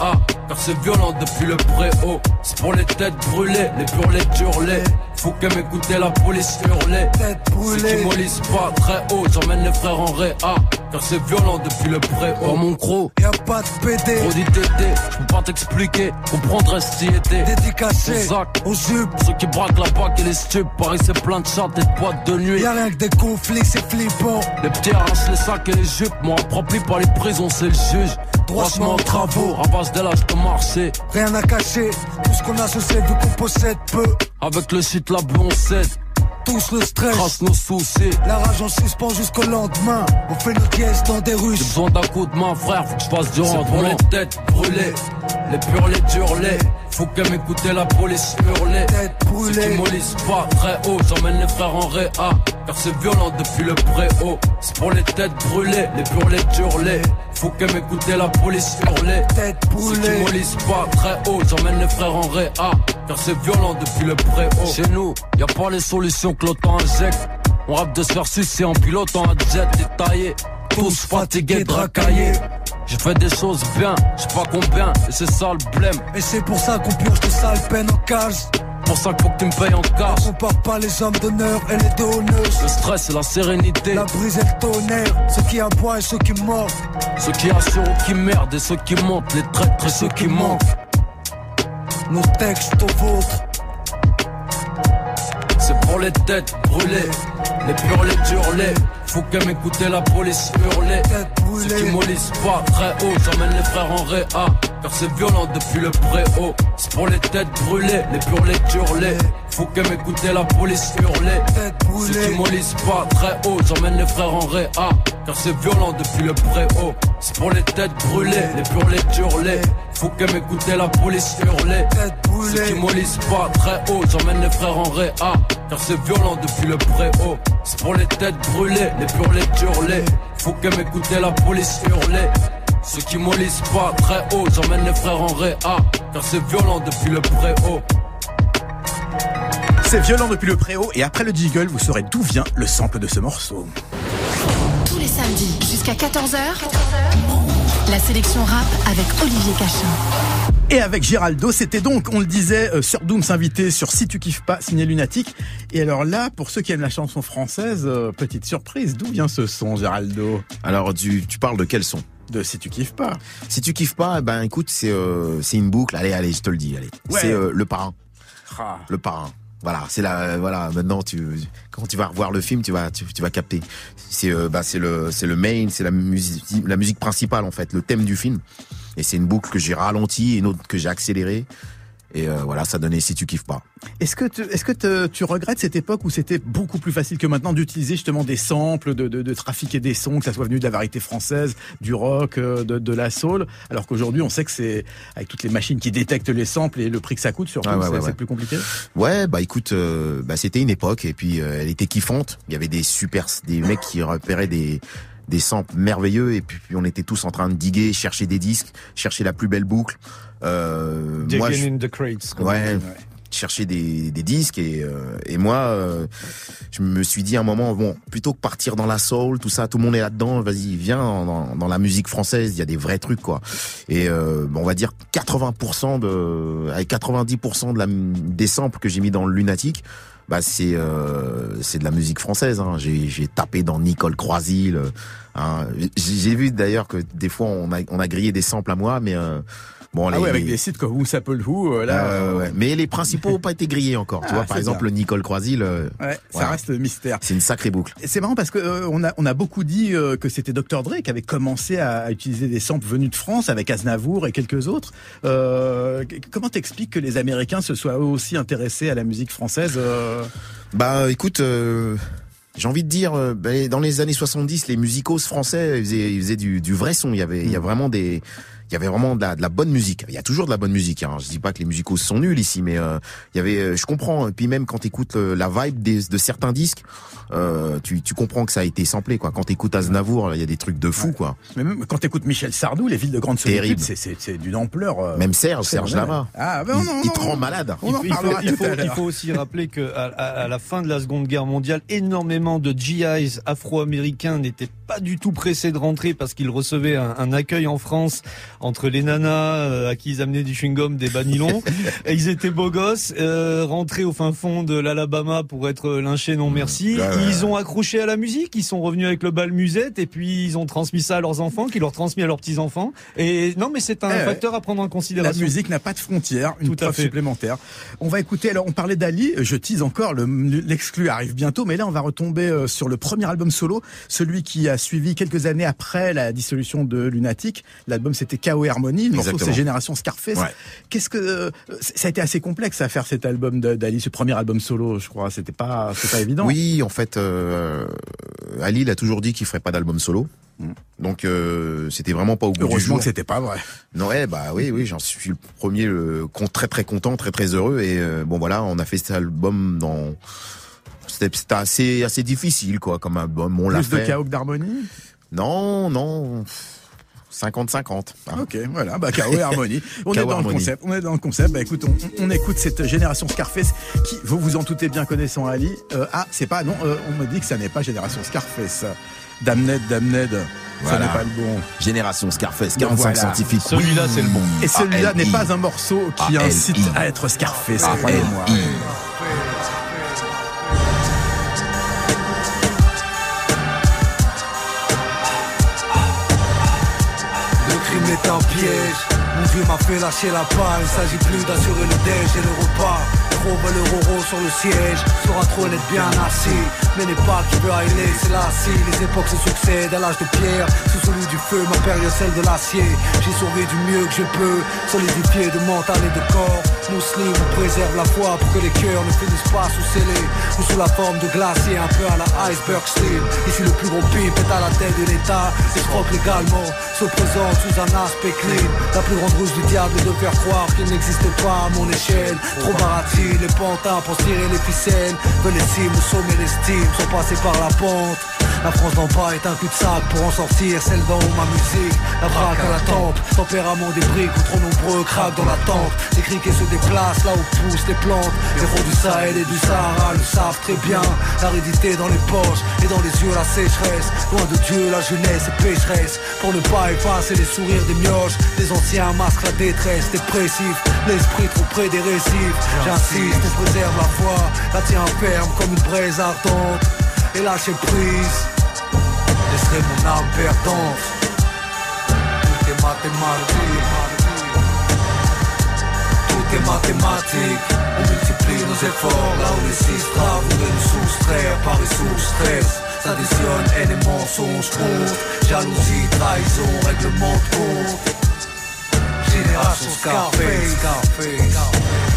Car c'est violent depuis le préau. C'est pour les têtes brûlées, les purs, les. Faut que m'écouter la police hurler. Ceux qui mollissent pas très haut, j'emmène les frères en réa. Car c'est violent depuis le pré. Oh mon gros, Y'a pas de PD, je peux pas t'expliquer, comprendre si était. dédicacé aux jupes. Ceux qui braquent la bague et les stupes, Paris c'est plein de chats et de boîtes de nuit. Y'a rien que des conflits, c'est flippant. Les petits arrachent les sacs et les jupes, moi rempli par les prisons, c'est le juge. Droitement aux travaux, à base de l'âge de marché. Rien à cacher, tout ce qu'on a, je sais, vu qu'on possède peu. Avec le shit, la bleu, on cède, Tous le stress, trace nos soucis. la rage en suspens jusqu'au lendemain. On fait nos dièses dans des J'ai rues. besoin d'un coup de main, frère, faut que je fasse du rentre. Pour les têtes brûlées, les purs, les durs, les. Faut que m'écouter la police hurler. Tête Ceux brûlée. qui mollissent pas très haut, j'emmène les frères en réa. Car c'est violent depuis le préau. C'est pour les têtes brûlées, les purs, les durs, les. Faut que m'écouter la police hurler. Tête Ceux qui brûlée. mollissent pas très haut, j'emmène les frères en réa. Car c'est violent depuis le préau. Chez nous, y a pas les solutions que l'OTAN injecte. On rappe de se faire sucer en pilotant un jet détaillé. Tous fatigués, dracaillés. J'ai fait des choses bien, je sais pas combien, et c'est ça le blême. Et c'est pour ça qu'on purge de sales peines en cage. Pour ça qu'il faut que tu me payes en cash. On compare pas les hommes d'honneur et les donneuses. Le stress et la sérénité. La brise et le tonnerre, ceux qui aboient et ceux qui mordent. Ceux qui assurent ou qui merdent et ceux qui montent. Les traîtres et ceux qui manquent. Nos textes aux vôtres. C'est pour les têtes brûlées. Les durs, les. Faut que m'écouter la police hurler. Ceux qui brûlée. mollissent pas très haut, j'emmène les frères en réa. Car c'est violent depuis le préau. C'est pour les têtes brûlées, les durs, les. Faut que m'écouter la police hurler. Ceux qui brûlée. mollissent pas très haut, j'emmène les frères en réa. Car c'est violent depuis le préau. C'est pour les têtes brûlées, les durs, les. Faut que m'écouter la police hurler. Ceux qui brûlée. mollissent pas très haut, j'emmène les frères en réa. Car c'est violent depuis le préau. C'est pour les têtes brûlées, les durs, les. Faut que m'écouter la police hurler. Ceux qui mollissent pas très haut, j'emmène les frères en réa. Car c'est violent depuis le préau. C'est violent depuis le préau et après le jiggle, vous saurez d'où vient le sample de ce morceau. Tous les samedis jusqu'à 14h. La sélection rap avec Olivier Cachin. Et avec Géraldo, c'était donc, on le disait, euh, sur Doom s'inviter sur Si tu kiffes pas, signé Lunatique. Et alors là, pour ceux qui aiment la chanson française, euh, petite surprise, d'où vient ce son, Géraldo? Alors tu, tu parles de quel son? De Si tu kiffes pas. Si tu kiffes pas, ben écoute, c'est euh, c'est une boucle. Allez, allez, je te le dis. Allez, Ouais. c'est euh, le parrain. Ah. Le parrain. Voilà, c'est la voilà. Maintenant, tu quand tu vas revoir le film, tu vas tu, vas capter. C'est euh, bah c'est le c'est le main, c'est la musique la musique principale en fait, le thème du film. Et c'est une boucle que j'ai ralentie et une autre que j'ai accélérée. Et euh, voilà, ça donnait si tu kiffes pas. Est-ce que, tu, est-ce que te- tu regrettes cette époque où c'était beaucoup plus facile que maintenant d'utiliser justement des samples, de, de, de trafiquer des sons, que ça soit venu de la variété française, du rock, euh, de, de la soul, alors qu'aujourd'hui on sait que c'est avec toutes les machines qui détectent les samples et le prix que ça coûte surtout, Ah ouais, c'est, ouais, c'est ouais. plus compliqué? Ouais, bah écoute, euh, bah c'était une époque et puis euh, elle était kiffante. Il y avait des super, des mecs qui repéraient des des samples merveilleux et puis, puis on était tous en train de diguer, chercher des disques, chercher la plus belle boucle. Euh, moi, je, in the crates. comme Ouais. chercher des, des disques et, euh, et moi, euh, je me suis dit à un moment, bon, plutôt que partir dans la soul, tout ça, tout le monde est là-dedans, vas-y, viens dans, dans la musique française, il y a des vrais trucs quoi. Et euh, bon, on va dire 80% de, avec 90% de la, des samples que j'ai mis dans le lunatique. Bah c'est euh, c'est de la musique française. Hein. J'ai j'ai tapé dans Nicole Croisil. euh, hein. J'ai j'ai vu d'ailleurs que des fois on a on a grillé des samples à moi, mais euh, bon Ah les- ouais, avec des sites comme Who S'appelle Who, euh, là, Ouais, ouais, ouais. Mais les principaux n'ont pas été grillés encore. Tu Ah, vois, par exemple. Nicole Croisil, euh, ouais, ça Voilà. reste mystère. c'est une sacrée boucle. C'est marrant parce que euh, on a on a beaucoup dit euh, que c'était Dr Dre qui avait commencé à, à utiliser des samples venus de France avec Aznavour et quelques autres. Euh, comment t'expliques que les Américains se soient eux aussi intéressés à la musique française euh Bah, écoute, euh, j'ai envie de dire, euh, ben, dans les années 70, les musicos français ils faisaient, ils faisaient du, du vrai son. Il y avait, il y a vraiment des, il y avait vraiment de la, de la bonne musique. Il y a toujours de la bonne musique. Hein. Je dis pas que les musicos sont nuls ici, mais euh, il y avait, euh, je comprends. Et puis même quand t'écoutes euh, la vibe des, de certains disques, euh, tu, tu comprends que ça a été samplé. Quoi. Quand t'écoutes Aznavour, il y a des trucs de fou. Quoi. Mais même quand t'écoutes Michel Sardou, les villes de grande solitude, Terrible. c'est c'est c'est d'une ampleur. euh, Même Serge, Serge. Lama. Ah ben il, non, il te rend malade. Il faut, il, faut, il aussi rappeler que à, à- à la fin de la Seconde Guerre mondiale, énormément de GIs afro-américains n'étaient pas du tout pressé de rentrer parce qu'il recevait un, accueil en France entre les nanas euh, à qui ils amenaient du chewing-gum, des banilons. [LAUGHS] et ils étaient beaux gosses, euh, rentrés au fin fond de l'Alabama pour être lynchés non merci. Ils ont accroché à la musique, ils sont revenus avec le bal musette et puis ils ont transmis ça à leurs enfants, qui leur transmis à leurs petits enfants. Et non, mais c'est un eh facteur à prendre en considération. La musique n'a pas de frontières, une tout supplémentaire. On va écouter. Alors, on parlait d'Ali. Je tease encore. L'exclu arrive bientôt, mais là, on va retomber euh, sur le premier album solo, celui qui a suivi quelques années après la dissolution de Lunatic. L'album c'était K.O. Harmony. Le morceau c'est Génération Scarface. Qu'est-ce que euh, ça a été assez complexe à faire cet album d'Ali, ce premier album solo, je crois. C'était pas, pas évident. Oui, en fait, euh, Ali, il a toujours dit qu'il ferait pas d'album solo. Mm. Donc euh, c'était vraiment pas au bout Heureusement que c'était pas vrai. Non ouais bah oui oui j'en suis le premier très très content très très heureux et euh, bon voilà on a fait cet album dans c'était assez assez difficile quoi comme album on l'a fait. Plus de chaos d'harmonie? Non non 50-50. Ah. Ok, voilà, bah chaos et harmonie. [LAUGHS] On est dans le concept. On est dans le concept. Bah écoute, on, écoute cette génération Scarface qui, vous vous en doutez bien connaissant Ali. Euh, ah, c'est pas non, on me dit que ça n'est pas génération Scarface. Damned, Damned. Ça n'est pas le bon. Génération Scarface, 45 scientifiques. Celui-là, c'est le bon. Et celui-là n'est pas un morceau qui incite à être Scarface, croyez-moi. Crime est un piège. Dieu m'a fait lâcher la paille. Il s'agit plus d'assurer le déj et le repas. Trop veut le roro sur le siège. Sera trop être bien assis. Mais n'est pas qui veut aller, c'est là Les époques se succèdent à l'âge de pierre. Sous celui du feu, ma période celle de l'acier. J'ai sauvé du mieux que je peux. Solidifié de mental et de corps. Mousseline vous préserve la foi pour que les cœurs ne finissent pas sous scellés. Ou sous la forme de glacier un peu à la iceberg style. Ici le plus gros pimp est à la tête de l'état. Et croque légalement se présente sous un aspect clean. La plus grande ruse du diable de faire croire qu'il n'existe pas à mon échelle. Trop baratin les pantins pour tirer les ficelles. Veulent les cimes, sommet, l'estime sont passés par la pente la France d'en bas est un cul-de-sac pour en sortir celle d'en haut ma musique. La braque à la tempe, tempérament des briques ou trop nombreux craquent dans la tente. Les criquets se déplacent là où poussent les plantes. Les héros du Sahel et du Sahara le savent très bien. L'aridité dans les poches et dans les yeux la sécheresse. Loin de Dieu la jeunesse est pécheresse. Pour ne pas effacer les sourires des mioches Des anciens masques la détresse dépressif L'esprit trop près des récifs J'insiste, on préserve la foi. La tient ferme comme une braise ardente et lâcher prise laisserai mon âme perdante. Tout est mathématique. Tout est mathématique. On multiplie nos efforts là où les six de nous soustraire par et sous stress. S'additionne et mensonges contre Jalousie, trahison, règlement de compte Génération Scarface, Scarface.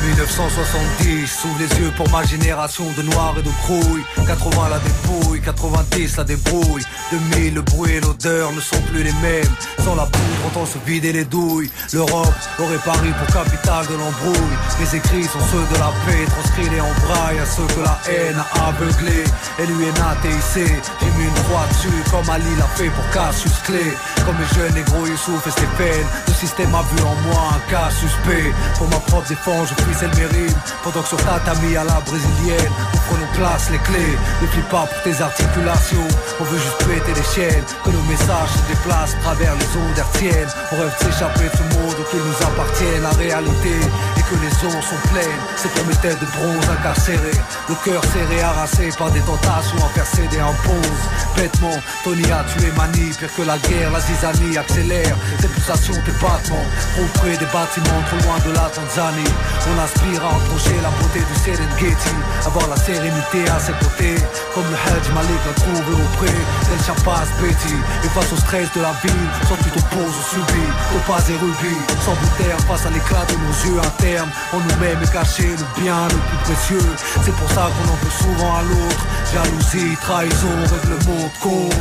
1970, sous les yeux pour ma génération de noirs et de crouilles 80 la dépouille, 90 la débrouille. 2000 le bruit et l'odeur ne sont plus les mêmes. Sans la poudre on se vider les douilles. L'Europe aurait pari pour capitale de l'embrouille. Mes écrits sont ceux de la paix Transcrits en braille à ceux que la haine a aveuglés. L-U-N-A-T-I-C J'ai mis une croix dessus comme Ali l'a fait pour Cassius Clé Comme les jeunes négros Youssouf et peines Le système a vu en moi un cas suspect Pour ma propre défense je mérite. Pendant que sur tatami à la brésilienne Nous prenons place les clés. Ne plie pas pour tes articulations. On veut juste péter les chaînes Que nos messages se déplacent à travers les ondes hertziennes. On rêve de s'échapper de ce monde qu'il nous appartient La réalité. Et que les ondes sont pleines. C'est pour mes têtes de bronze incarcérées Le cœur serré, harassé par des tentations céder en pause Bêtement, Tony a tué Mani Pire que la guerre, la zizanie accélère. Tes pulsations, tes battements Auprès des bâtiments trop loin de la Tanzanie. On aspire à approcher la beauté du Serengeti. Avoir la sérénité à ses côtés Comme le Hajj Malik l'a trouvé auprès d'El Chapas Betty. Et face au stress de la ville Sans tu t'opposes au subi. Pas et rubis Sans terre face à l'éclat de nos yeux internes. En nous-mêmes est caché le bien le plus précieux. C'est pour ça qu'on en veut souvent à l'autre. Jalousie, trahison, règlement de compte.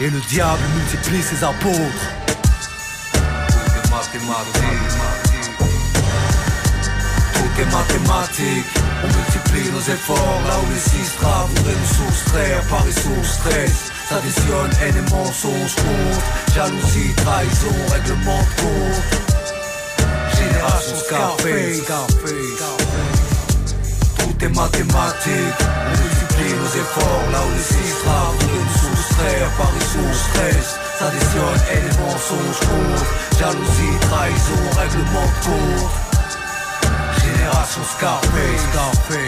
Et le diable multiplie ses apôtres tout est mathématique On multiplie nos efforts là où les six straves voudraient nous soustraire par et sous stress S'additionne haine et mensonge contre Jalousie, trahison, règlement de compte Génération Scarface, Tout est mathématique On multiplie nos efforts là où les six straves voudraient nous soustraire Paris sous stress. S'additionne et les mensonges comptent. Jalousie, trahison, règlement de compte. Génération Scarface, Scarface.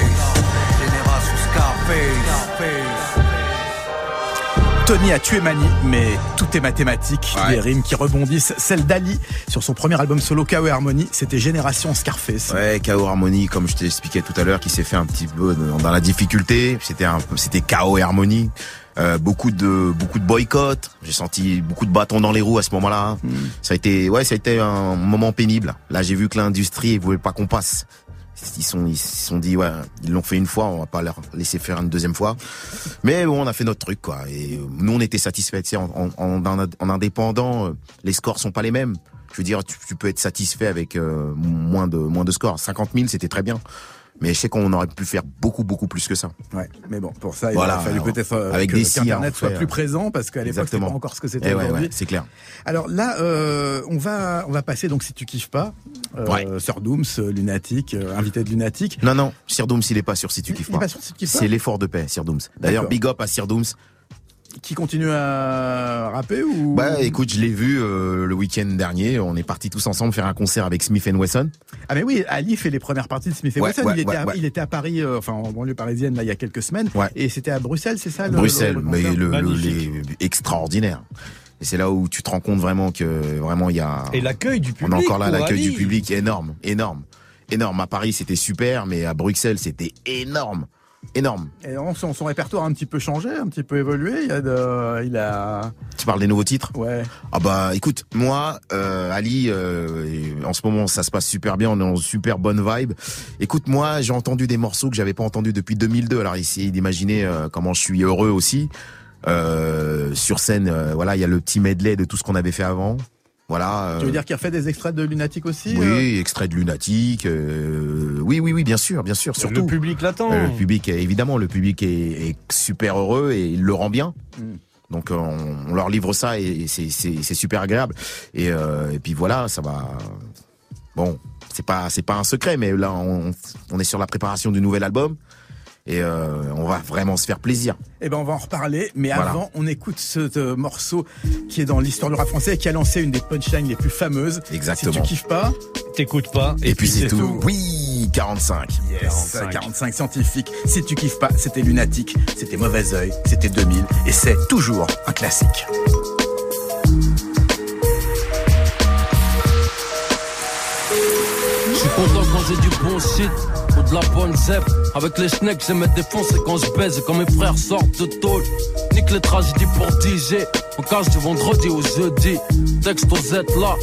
Génération Scarface, Scarface. Tony a tué Mani, mais tout est mathématique. Ouais. Des rimes qui rebondissent. Celle d'Ali sur son premier album solo K.O. Harmony, c'était Génération Scarface. Ouais, KO Harmony, comme je t'expliquais tout à l'heure, qui s'est fait un petit peu dans la difficulté. C'était un c'était KO et Harmony. Euh, beaucoup de beaucoup de boycotts. J'ai senti beaucoup de bâtons dans les roues à ce moment-là. Ça a été, ouais, ça a été un moment pénible. Là, j'ai vu que l'industrie, ils voulaient pas qu'on passe. Ils sont, ils sont dit, ouais, ils l'ont fait une fois, on va pas leur laisser faire une deuxième fois. Mais bon, on a fait notre truc, quoi. Et euh, nous, on était satisfaits. Tu en, en, en, en indépendant, euh, les scores sont pas les mêmes. Je veux dire, tu, tu peux être satisfait avec euh, moins de moins de scores. 50 000, c'était très bien. Mais je sais qu'on aurait pu faire beaucoup beaucoup plus que ça. Ouais, mais bon, pour ça, il Voilà, a fallu peut-être euh, avec que des si, qu'Internet on soit plus euh, présent, parce qu'à l'époque, c'était pas encore ce que c'était Eh ouais, aujourd'hui. ouais, c'est clair. Alors là, euh, on va on va passer donc si tu kiffes pas, euh, Ouais. Sir Dooms, euh, lunatique, invité de lunatique. Non, non, Sir Dooms, il est pas sur si tu kiffes Il est pas. pas sur Si tu kiffes pas C'est l'effort de paix, Sir Dooms. D'ailleurs, big up à Sir Dooms. Qui continue à rapper ou? Bah, écoute, je l'ai vu euh, le week-end dernier. On est partis tous ensemble faire un concert avec Smith Wesson. Ah mais oui, Ali fait les premières parties de Smith Ouais, Wesson. ouais, il, était ouais, à, ouais. il était à Paris, euh, enfin en banlieue parisienne là il y a quelques semaines, Ouais. et c'était à Bruxelles, c'est ça le- Bruxelles, le- le mais le, le- les extraordinaire. Et c'est là où tu te rends compte vraiment que vraiment il y a. Et l'accueil du public. On est encore là, l'accueil du public énorme, énorme, énorme. À Paris, c'était super, mais à Bruxelles, c'était énorme, énorme. Et on- son, son répertoire a un petit peu changé, un petit peu évolué. Il, y a de, il a, Tu parles des nouveaux titres? Ouais. Ah bah écoute, moi, euh, Ali, euh, en ce moment ça se passe super bien, on est en super bonne vibe. Écoute, moi j'ai entendu des morceaux que j'avais pas entendus depuis 2002. Alors essayez d'imaginer euh, comment je suis heureux aussi. Sur scène, voilà, il y a le petit medley de tout ce qu'on avait fait avant. Voilà. euh, Tu veux dire qu'il a fait des extraits de Lunatic aussi euh oui, extrait de Lunatique. euh, oui, oui, oui, bien sûr, bien sûr, surtout. Le public l'attend. Euh, le public, est- évidemment, le public est, est super heureux et il le rend bien. Mm. Donc euh, on, on leur livre ça et, c'est- super agréable. Et, euh, et puis voilà, ça va. Bon, c'est pas c'est pas un secret, mais là on, on est sur la préparation du nouvel album et euh, on va vraiment se faire plaisir. Eh ben on va en reparler, mais Voilà. avant on écoute ce euh, morceau qui est dans l'histoire du rap français et qui a lancé une des punchlines les plus fameuses. Exactement. Si tu kiffes pas, T'écoutes pas. Et, puis c'est tout. Oui, 45. yes, 45. 45 scientifiques. Si tu kiffes pas, c'était Lunatic, c'était Mauvais Oeil, c'était 2000 et c'est toujours un classique. Je suis content quand j'ai du bon shit de la bonne zep. Avec les schnecks, j'aime me défoncer quand je baise quand mes frères sortent de tôle. Nique les tragédies pour DJ. On cache du vendredi au jeudi. Texte aux Z là.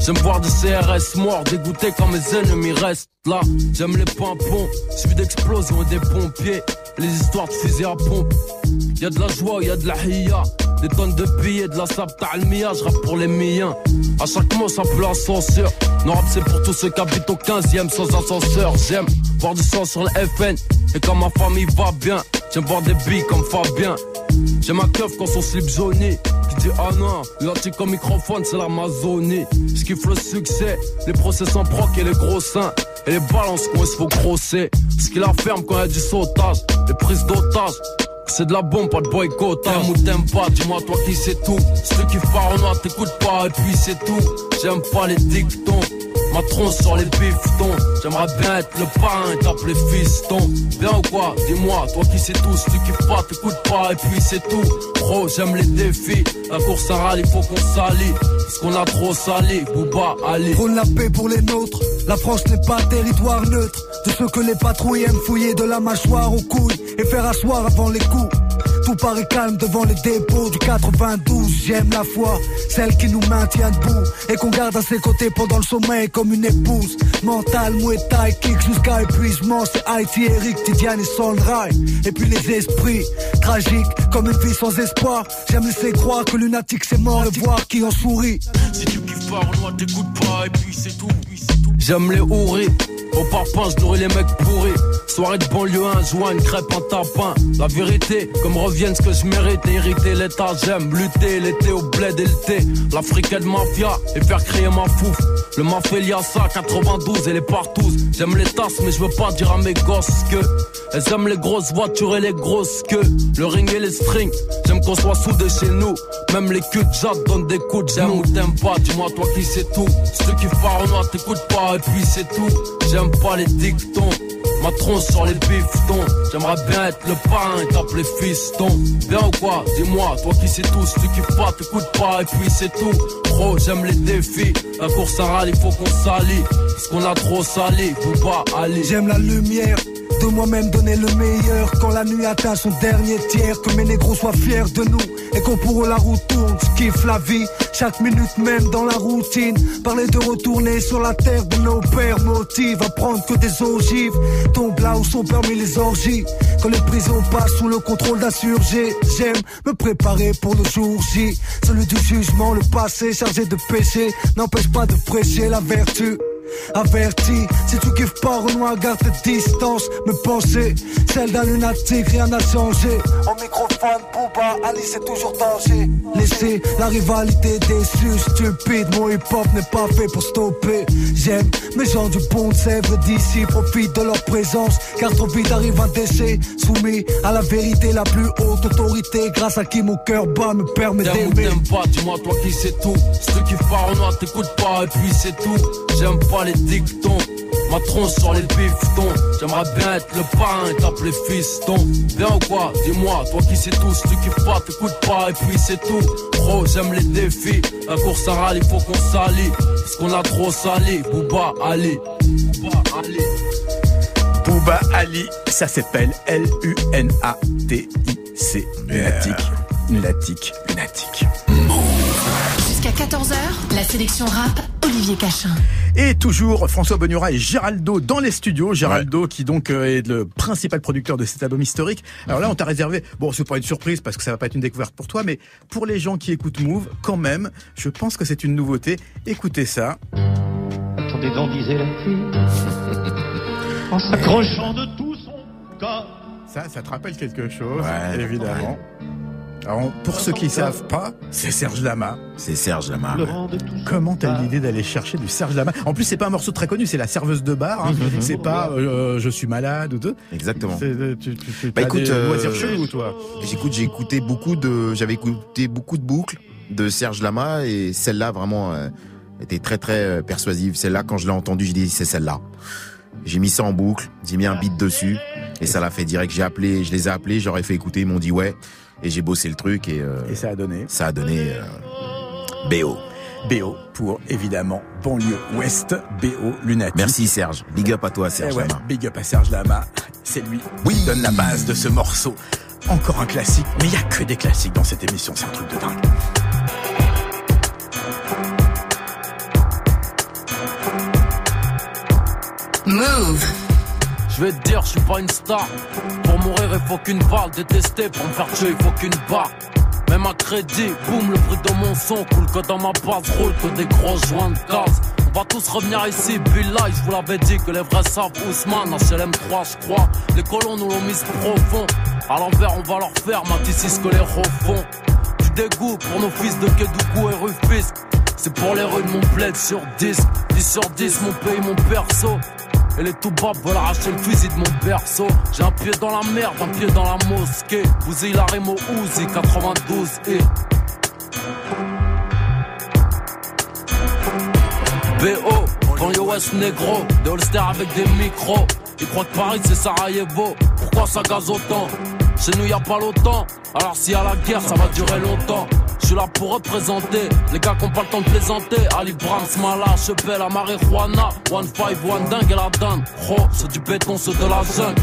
J'aime voir des CRS morts, dégoûté quand mes ennemis restent là. J'aime les pimpons, suivi d'explosions et des pompiers. Les histoires de fusils à pompe. Y'a de la joie, y'a de la hiya. Des tonnes de billets, de la sable ta'almia, je rappe pour les miens. À chaque mot, ça peut l'ascenseur. Non, rap, c'est pour tous ceux qui habitent au 15e sans ascenseur. J'aime voir du sang sur le FN. Et quand ma famille va bien, j'aime voir des billes comme Fabien. J'aime ma keuf quand son slip jauni. Qui dit ah non, l'antique au microphone, c'est l'Amazonie. Ce qui fait le succès, les procès sans proc et les gros seins. Et les balances quand il se faut grosser. Ce qui la ferme quand il y a du sautage. Les prises d'otages. C'est de la bombe, pas de boycott. T'aimes ou t'aimes pas, dis-moi toi qui c'est tout. Tu kiffes pas, on t'écoute pas, et puis c'est tout. J'aime pas les dictons. Ma tronche sur les bifetons. J'aimerais bien être le parrain et t'appeler fiston. Bien ou quoi? Dis-moi, toi qui sais tout. Si tu kiffes pas, t'écoutes pas, et puis c'est tout. Pro, j'aime les défis. La course à rallye, faut qu'on s'allie. Parce qu'on a trop sali. Booba, Ali. Prône la paix pour les nôtres. La France n'est pas territoire neutre. De ceux que les patrouilles aiment fouiller de la mâchoire aux couilles et faire asseoir avant les coups. Tout paraît calme devant les dépôts du 92. J'aime la foi, celle qui nous maintient debout et qu'on garde à ses côtés pendant le sommeil comme une épouse. Mental, Muay Thai, kick jusqu'à épuisement. C'est Haïti, Eric, Tidiane et Sondray. Et puis les esprits, tragiques comme une vie sans espoir. J'aime laisser croire que lunatique c'est mort et voir qui en sourit. Si tu kiffes pas, Renoir t'écoutes pas, et puis c'est tout, puis c'est tout. J'aime les houris, au parpaing, je nourris les mecs pourris. Soirée de banlieue, un joint, une crêpe, un tapin. La vérité, comme revienne ce que je mérite, hériter l'état, j'aime lutter, l'été au bled et le thé. L'africaine mafia, et faire crier ma fouf. Le mafia ça 92 et les partout. J'aime les tasses mais je veux pas dire à mes gosses que elles aiment les grosses voitures et les grosses queues. Le ring et les strings, j'aime qu'on soit soudés chez nous. Même les culs de donnent des coups de J'aime ou t'aimes pas, dis-moi toi qui c'est tout. Kiffes pas Renoir, t'écoutes pas et puis c'est tout. J'aime pas les dictons. Ma tronche sur les bifetons. J'aimerais bien être le pain et t'appeler fiston. Bien ou quoi? Dis-moi, toi qui sais tout. Si tu kiffes pas, t'écoutes pas et puis c'est tout. Gros, j'aime les défis. La course à rallye, faut qu'on s'allie. Parce qu'on a trop sali, faut pas aller. J'aime la lumière de moi-même donner le meilleur quand la nuit atteint son dernier tiers. Que mes négros soient fiers de nous et qu'on pour la route tourne. Kiffe la vie, chaque minute même dans la routine. Parler de retourner sur la terre de nos pères motive à prendre que des ogives. Tombe là où sont permis les orgies. Quand les prisons passent sous le contrôle d'insurgés, j'aime me préparer pour le jour J. Celui du jugement, le passé chargé de péché n'empêche pas de prêcher la vertu. Averti, si tu kiffes pas Renoir, garde tes distances. Me penser, celle d'un lunatique, rien n'a changé. En microphone, Booba, Alice c'est toujours danger. Laissez la rivalité déçue, stupide. Mon hip-hop n'est pas fait pour stopper. J'aime mes gens du pont de Sèvres d'ici, profite de leur présence. Car trop vite arrive un déchet, soumis à la vérité, la plus haute autorité. Grâce à qui mon cœur bat me permet d'aimer. T'aimes pas, dis-moi toi qui sais tout. Si tu kiffes pas Renoir, t'écoutes pas et puis c'est tout. J'aime pas les dictons. Ma tronche sur les bifetons. J'aimerais bien être le pain et t'appeler fiston. Bien ou quoi? Dis-moi, toi qui sais tout. Si tu kiffes pas, t'écoutes pas et puis c'est tout. Gros, j'aime les défis. La course à rallye, faut qu'on s'allie. Parce qu'on a trop sali. Booba Ali. Booba Ali. Booba Ali, ça s'appelle L-U-N-A-T-I-C. Lunatique. Lunatique. Lunatique. 14h, la sélection rap, Olivier Cachin. Et toujours François Bonura et Géraldo dans les studios. Géraldo qui donc euh, est le principal producteur de cet album historique. Alors là, on t'a réservé, bon, c'est pas une surprise parce que ça va pas être une découverte pour toi, mais pour les gens qui écoutent Move, quand même, je pense que c'est une nouveauté. Écoutez ça. Attendez donc, disait la fille, [LAUGHS] en s'accrochant de tout son corps. Ça, ça te rappelle quelque chose, Ouais, évidemment. Alors, pour ceux qui savent pas, c'est Serge Lama. C'est Serge Lama. Comment t'as eu corps. l'idée d'aller chercher du Serge Lama? En plus, c'est pas un morceau très connu, c'est la serveuse de bar. hein. C'est pas euh, je suis malade ou deux. Exactement. Euh, tu, tu, tu Bah, écoute, des euh, toi? J'écoute, j'ai écouté beaucoup de, j'avais écouté beaucoup de boucles de Serge Lama et celle-là vraiment euh, était très très euh, persuasive. Celle-là, quand je l'ai entendue, j'ai dit c'est celle-là. J'ai mis ça en boucle, j'ai mis un beat dessus et ça l'a fait direct. J'ai appelé, je les ai appelés, j'aurais fait écouter, ils m'ont dit ouais et j'ai bossé le truc et, euh, Et ça a donné ça a donné euh, BO. BO pour évidemment banlieue ouest, BO lunatique. Merci Serge, big up à toi Eh Serge ouais, Lama. big up à Serge Lama. C'est lui Oui. qui donne la base de ce morceau. Encore un classique, mais il y a que des classiques dans cette émission, c'est un truc de dingue. Move. Je vais te dire, je suis pas une star. Pour mourir, il faut qu'une balle. Détester, pour me faire tuer, il faut qu'une barre. Même à crédit, boum, le bruit de mon son coule que dans ma base roule que des gros joints de gaz. On va tous revenir ici, Bill je vous l'avais dit que les vrais savent Ousmane, HLM3, je crois. Les colons nous l'ont mise profond. À l'envers, on va leur faire, Matisse, ce que les refont. Du dégoût pour nos fils de Kédougou et Rufis. C'est pour les rues de mon bled sur 10. 10 sur 10, mon pays, mon perso. Et les tout bas veulent arracher le fusil de mon berceau. J'ai un pied dans la merde, un pied dans la mosquée. Bousille la Remo Uzi, 92 et. BO, banlieue ouest négro, des Holster avec des micros. Ils croient que Paris c'est Sarajevo, pourquoi ça gaze autant? Chez nous y a pas l'OTAN, alors s'il y a la guerre ça va durer longtemps. Je suis là pour représenter les gars qui ont pas le temps de plaisanter. Ali Brahms, Mala, Chepel, la marijuana. One five, one dingue et la dame. Oh, c'est du béton, c'est de la jungle.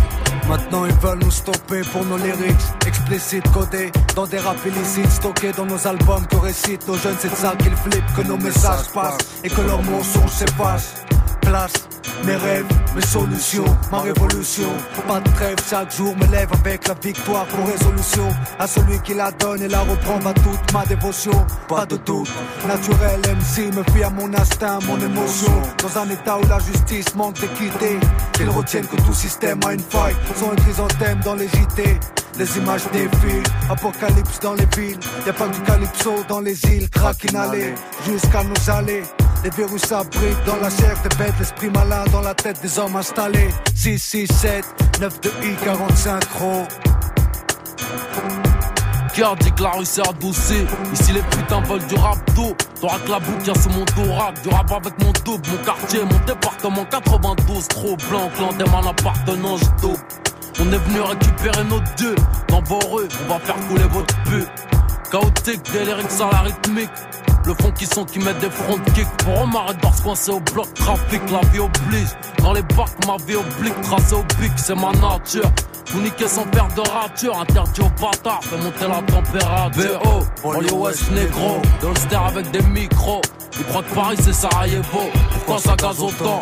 Maintenant ils veulent nous stopper pour nos lyrics explicites codés dans des rap illicites stockés dans nos albums que récitent nos jeunes c'est de ça qu'ils flippent que nos messages passent et que leurs mensonges s'effacent mes rêves, mes solutions, ma révolution. Pas de trêve, chaque jour me lève avec la victoire pour résolution. À celui qui la donne et la reprend va toute ma dévotion. Pas de doute, naturel MC me fie à mon instinct, mon émotion. Dans un état où la justice manque d'équité Qu'ils retiennent que tout système a une faille. Sont écrits en thème dans les JT les images défilent, apocalypse dans les villes. Y a pas du calypso dans les îles, crack inhalé, jusqu'à nous aller. Les virus s'abritent dans la chair des bêtes, l'esprit malin dans la tête des hommes installés. 6, 6, 7, 9 de I, 45 gros. Garde que la rue s'est adoucée. Ici les putains veulent du rap d'eau. Que la boucle sur mon rap. Du rap avec mon double, mon quartier, mon département 92. Trop blanc, clan des mal appartenance d'eau. On est venu récupérer nos dieux. Dans vos rues, on va faire couler votre pute. Chaotique, délirique sans la rythmique. Le fond qui sont qui mettent des front kicks Pour remarrer de se coincer au bloc trafic La vie oblige. Dans les bacs ma vie oblique Tracé au pic c'est ma nature. Vous niquez sans perdre de rature Interdit aux bâtards Fait monter la température. BO West négro Dolster avec des micros. Ils croient que Paris c'est Sarajevo. Pourquoi ça gaze autant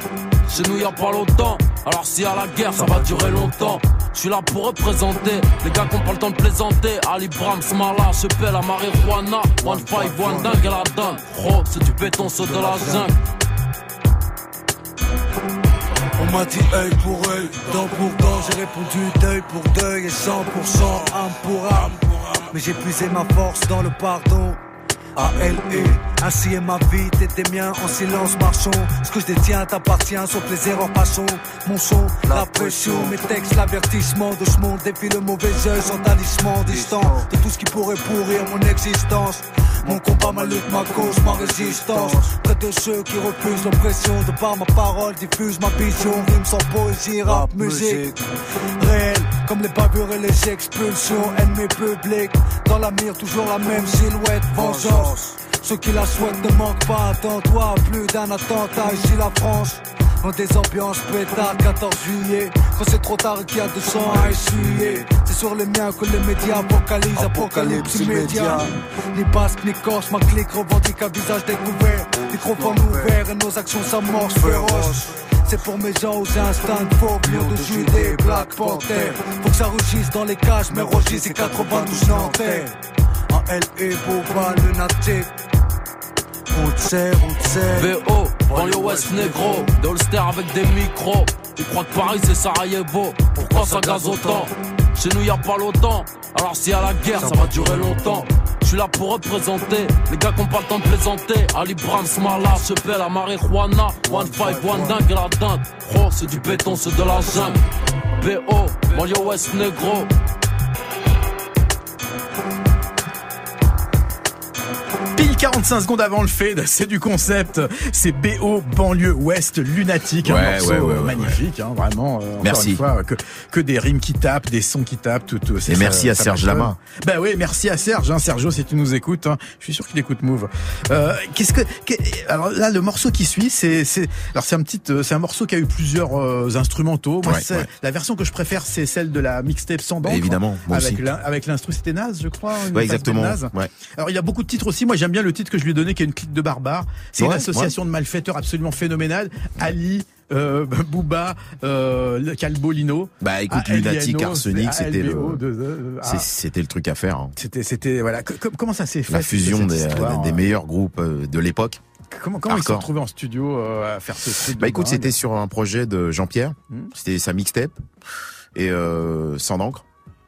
Chez nous y a pas longtemps Alors s'il y a la guerre ça va durer longtemps je suis là pour représenter les gars qu'on pas le temps de plaisanter. Ali Bram, Smala, Chepel, la marijuana. One five, one dingue et la donne. Oh, c'est du béton, c'est de la jungle. On m'a dit œil pour œil, dent pour dent, j'ai répondu deuil pour deuil et 100% âme pour âme. Mais j'ai puisé ma force dans le pardon. A-L-E. Ainsi est ma vie, t'es des miens, en silence marchons. Ce que je détiens t'appartient, sauf les erreurs passons. Mon son, la pression, mes textes, l'avertissement de ce monde défie le mauvais œil, sans talisman distant de tout ce qui pourrait pourrir mon existence. Mon combat, ma lutte, ma cause, ma résistance. Près de ceux qui refusent l'oppression, de par ma parole, diffuse ma vision. Rime sans poésie, rap, musique. Réel, comme les bavures et les expulsions. Ennemi public, dans la mire, toujours la même silhouette, vengeance. Ceux qui la souhaitent ne manquent pas, attends-toi, plus d'un attentat ici la France. Dans des ambiances pétard 14 juillet. Quand c'est trop tard qu'il y a du sang à essuyer. C'est sur les miens que les médias vocalisent Apocalypse immédiat. Ni basque ni corse, ma clique revendique un visage découvert. Microphone ouvert et nos actions s'amorcent féroces c'est pour mes gens aux instincts faux. De Judée, Black Panther Faut que ça rougisse dans les cages, mais Rogis c'est 92 Nantais. En L et Boba, lunatique on te sert, on te sert. VO, banlieue ouest négro, d'Holster avec des micros. Ils croient que Paris c'est Sarajevo, pourquoi ça gaze autant? Chez nous y a pas longtemps, alors y a la guerre ça va durer longtemps. Je suis là pour représenter les gars qui ont pas le temps de plaisanter. Ali Bram, Smala, Chepel, la marijuana. One five, one dingue la dinde. Oh, c'est du béton, c'est de la jungle. BO, banlieue ouest négro. Pile 45 secondes avant le fait, c'est du concept. C'est BO banlieue ouest lunatique, un Ouais, morceau ouais, ouais, magnifique, hein, vraiment. euh, Merci. une fois, que, que des rimes qui tapent, des sons qui tapent, tout. tout Et ça, merci à ça Serge. Lama. Bah oui, merci à Serge. Hein, Sergio, si tu nous écoutes, hein, je suis sûr qu'il écoute Move. Euh, Qu'est-ce que, alors là, le morceau qui suit, c'est, alors c'est un petit, euh, c'est un morceau qui a eu plusieurs euh, instrumentaux. Moi, la version que je préfère, c'est celle de la mixtape sans d'encre. Évidemment, moi avec aussi. avec l'instru, c'était Naz, je crois. Ouais, exactement. Ouais. Alors il y a beaucoup de titres aussi. Moi j'aime bien le titre que je lui ai donné qui est une clique de barbares. C'est une Ouais, association de malfaiteurs absolument phénoménale. Ali, euh, [LAUGHS] Booba, euh, le Calbo Lino. Bah écoute, Ah, Lunatic, Eliano, Arsenic, c'était le, ah, c'était le truc à faire. hein. C'était, c'était voilà. Co- co- comment ça s'est fait La fusion des, histoire, des euh, meilleurs groupes euh, de l'époque. Comment, comment ils se sont retrouvés en studio euh, à faire ce truc Bah écoute, c'était sur un projet de Jean-Pierre. Hmm. C'était sa mixtape et euh, sans encre.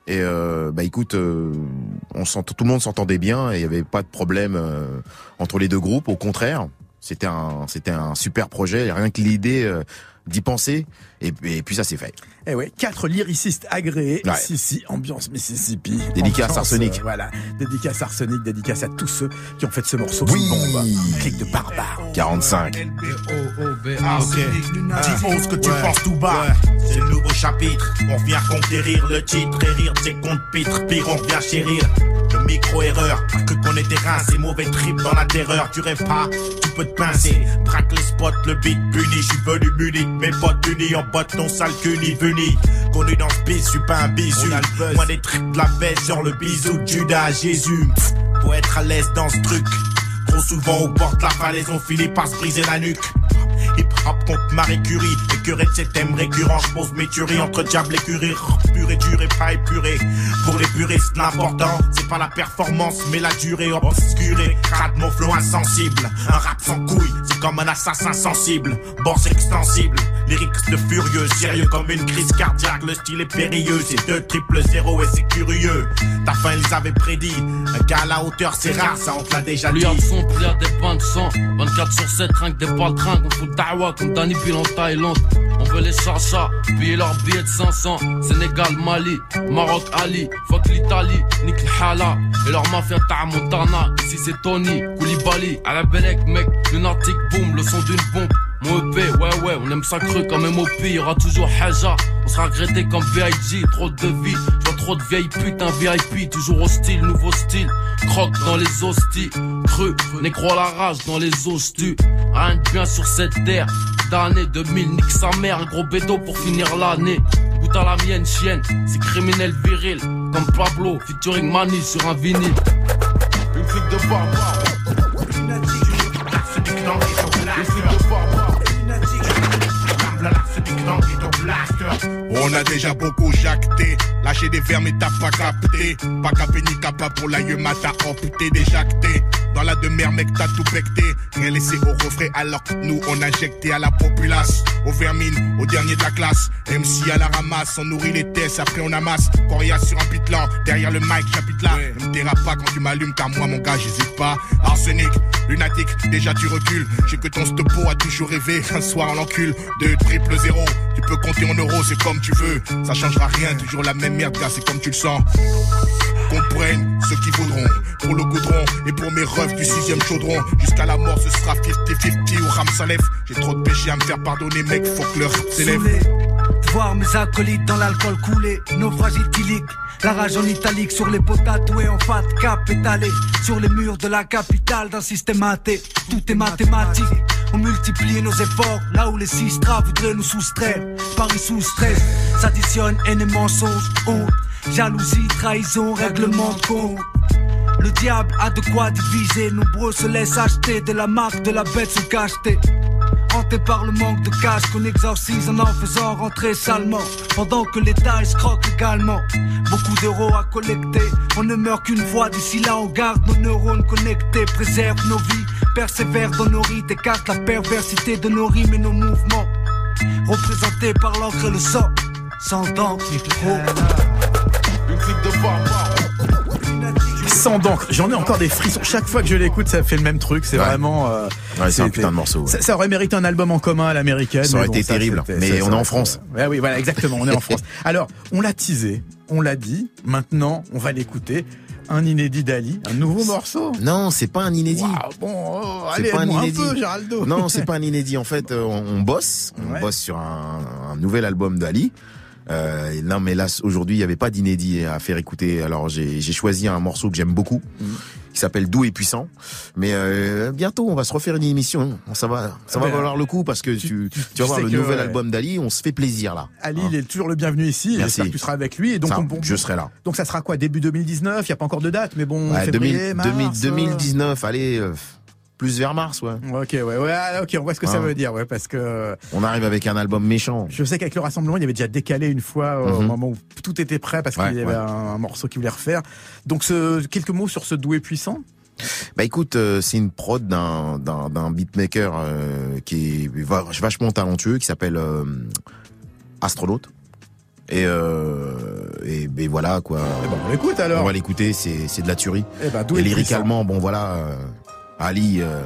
Et euh, bah écoute, euh, on tout le monde s'entendait bien et il y avait pas de problème euh, entre les deux groupes. Au contraire, c'était un c'était un super projet. Rien que l'idée euh, d'y penser et, et puis ça s'est fait. Eh ouais, quatre lyricistes agréés. Ouais. Si, si, ambiance Mississippi. Dédicace Ambiance, Arsenic. euh, voilà. Dédicace Arsenic, dédicace à tous ceux qui ont fait de ce morceau Oui. bombe. Clic de barbare. 45. Ah, ok. Dis-moi ce que tu penses tout bas. C'est le nouveau chapitre. On vient conquérir le titre et rire ses comptes pitres. Pire, on vient chérir. Le micro-erreur. Que qu'on était rincé. Mauvais trip dans la terreur. Tu rêves pas, tu peux te pincer. Braque les spots, le beat puni. Je suis venu muni. Mes potes unis en botte, non sale que ni venu. Connu dans ce bis, je suis pas un bisu. Moi des tripes de la baisse sur le bisou de Judas à Jésus. Pff, Pour être à l'aise dans ce truc. Trop souvent au bord de la falaise, on finit par se briser la nuque. Hip hop contre Marie Curie, écuré de ces thèmes récurrents, je pose mes tueries entre diable et curé, pur et dur et pas épuré. Pour les puristes, l'important, c'est pas la performance, mais la durée obscurée. Crade mon flow insensible, un rap sans couilles, c'est comme un assassin sensible, boss extensible. Lyrics de furieux, sérieux comme une crise cardiaque. Le style est périlleux, c'est deux triple zéro et c'est curieux. Ta fin, ils avaient prédit. Un gars à la hauteur, c'est rare, ça on te l'a déjà dit. Plus son plus y'a des bandes de sang. 24 sur 7, rien que des balles on fout dawa comme Danny Bill en Thaïlande. On veut les charchas, payer leur billet de 500. Sénégal, Mali, Maroc, Ali, fuck l'Italie, nique hala. Et leur mafia ta Montana, ici c'est Tony, Koulibaly, à la Belek, mec, lunatique, boom, le son d'une bombe. Mon EP, ouais, ouais, on aime ça cru comme MOP, y aura toujours Haja. On sera regretté comme VIG, trop de vie. Je trop de vieilles putes, un VIP, toujours hostile, nouveau style. Croque dans les hosties, cru, nécro à la rage dans les hosties. Rien de bien sur cette terre, d'année 2000, nique sa mère, un gros bédo pour finir l'année. Goûte à la mienne, chienne, c'est criminel viril, comme Pablo, featuring Mani sur un vinyle. Une flic de barbare. langue du black. On a déjà beaucoup jacté, lâché des vermes et t'as pas capté. Pas capé ni capable pour l'aïeux t'as amputé, déjacté. Dans la demeure, mec, t'as tout pecté. Rien laissé au refrain alors que nous, on injecté à la populace. Au vermine, au dernier de la classe. MC à la ramasse, on nourrit les tests, après on amasse. Coria sur un pitlan, derrière le mic, chapitre là. Ne me pas quand tu m'allumes, car moi, mon gars, j'hésite pas. Arsenic, lunatique, déjà tu recules. J'ai que ton stopo a toujours rêvé. Un soir, on l'encule. De triple zéro, tu peux compter en euros, c'est comme tu veux. Ça changera rien, toujours la même merde, gars, c'est comme tu le sens. Comprennent ceux qui voudront pour le goudron et pour mes refs du sixième chaudron. Jusqu'à la mort, ce sera 50-50 ou Ram Salef. J'ai trop de péchés à me faire pardonner, mec, faut que leur s'élève. Voir mes acolytes dans l'alcool coulé, naufrage éthylique. La rage en italique sur les pots tatoués en fat cap étalé sur les murs de la capitale d'un système athée. Tout est mathématique. On multiplie nos efforts là où les sistras voudraient nous soustraire. Paris sous stress s'additionne haine et mensonge, honte, jalousie, trahison, règlement de compte. Le diable a de quoi diviser, nombreux se laissent acheter de la marque de la bête sous cacheté. Hanté par le manque de cash qu'on exorcise en en faisant rentrer salement. Pendant que l'État escroque également. Beaucoup d'euros à collecter. On ne meurt qu'une fois, d'ici là on garde nos neurones connectés. Préserve nos vies, persévère dans nos rites. Écarte la perversité de nos rimes et nos mouvements. Représentés par l'encre et le sang. Sans dents ni trop Une de sans d'encre. J'en ai encore des frissons. Chaque fois que je l'écoute, ça fait le même truc. C'est vraiment. Euh, ouais, c'est un putain de morceau. Ça, aurait mérité un album en commun à l'américaine. Ça aurait été terrible. Mais on est en France. Ouais, oui, voilà, exactement. On est en France. [LAUGHS] Alors, on l'a teasé, on l'a dit. Maintenant, on va l'écouter. Un inédit d'Ali, un nouveau morceau. Non, c'est pas un inédit. bon, oh, allez, pas un, inédit. un peu, Géraldo. Non, c'est pas un inédit. En fait, euh, on, bosse, on bosse sur un, un nouvel album d'Ali. Euh, non, mais là, aujourd'hui, il n'y avait pas d'inédit à faire écouter. Alors, j'ai choisi un morceau que j'aime beaucoup. Mhm. qui s'appelle Doux et puissant. Mais euh, bientôt, on va se refaire une émission. Ça va, ça va valoir le coup parce que tu, tu, vas voir le nouvel album d'Ali. On se fait plaisir là. Ali, il est toujours le bienvenu ici. J'espère que tu seras avec lui. Et donc, je serai là. Donc, ça sera quoi? Début 2019 Il y a pas encore de date, mais bon, février, 2019. Allez. Euh, plus vers mars, ouais. Ok, ouais, ouais, ah, ok, on voit ce que ça hein. veut dire, ouais, parce que. On arrive avec un album méchant. Je sais qu'avec le rassemblement, il y avait déjà décalé une fois au mhm. moment où tout était prêt parce qu'il y avait un, morceau qu'il voulait refaire. Donc, ce, quelques mots sur ce doué puissant? Bah écoute, euh, c'est une prod d'un d'un beatmaker euh, qui est vachement talentueux, qui s'appelle euh, Astronaute. Et, et, et, voilà quoi. Et eh ben, on l'écoute alors. On va l'écouter, c'est de la tuerie. Et, eh ben, et lyricalement, bon voilà, Ali, euh,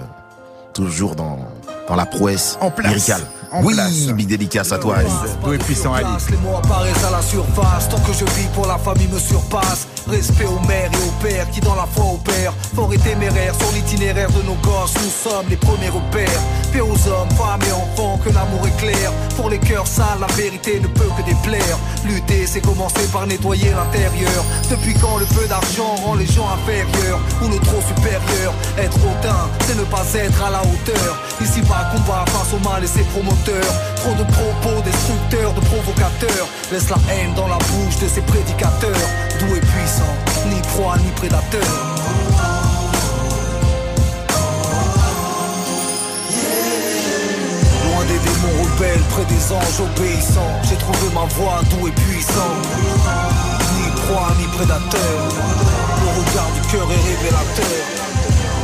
toujours dans, dans la prouesse en place. En oui, big dédicace à toi, Ali. Oui, puissant Ali. Les mots apparaissent à la surface. Tant que je vis pour la famille me surpasse. Respect aux mères et aux pères qui dans la foi opèrent. Fort et téméraire sur l'itinéraire de nos gosses. Nous sommes les premiers repères. Paix aux hommes, femmes et enfants, que l'amour est clair. Pour les cœurs sales, la vérité ne peut que déplaire. Lutter, c'est commencer par nettoyer l'intérieur. Depuis quand le peu d'argent rend les gens inférieurs ou le trop supérieur? Être hautain, c'est ne pas être à la hauteur. Ici pas combat face au mal et ses promoteurs. Trop de propos destructeurs, de provocateurs. Laisse la haine dans la bouche de ces prédicateurs. Doux et puissant, ni proie ni prédateur. rebelle près des anges obéissants. J'ai trouvé ma voix doux et puissant. Ni proie ni prédateur. Le regard du cœur est révélateur.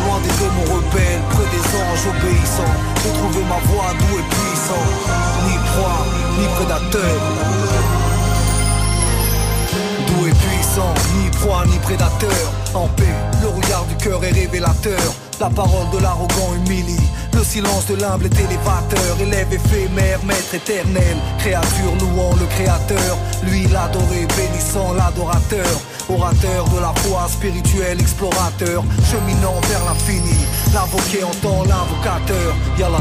Loin des démons rebelles, près des anges obéissants. J'ai trouvé ma voix doux et puissant. Ni proie, ni prédateur. Doux et puissant, ni proie, ni prédateur. En paix, le regard du cœur est révélateur. La parole de l'arrogant humilie. Le silence de l'humble est élévateur. Élève éphémère, maître éternel. Créature louant le créateur. Lui l'adoré, bénissant l'adorateur. Orateur de la foi spirituelle, explorateur. Cheminant vers l'infini. L'invoqué entend l'invocateur. Y'a la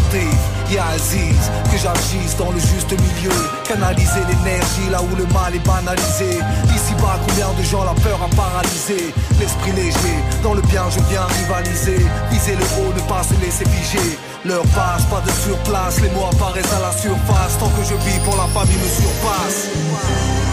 Y'a Aziz, que j'agisse dans le juste milieu. Canaliser l'énergie là où le mal est banalisé. Ici-bas, combien de gens la peur a paralysé? L'esprit léger, dans le bien je viens rivaliser. Viser le haut, ne pas se laisser figer. L'heure passe, pas de surplace, les mots apparaissent à la surface. Tant que je vis pour la famille me surpasse.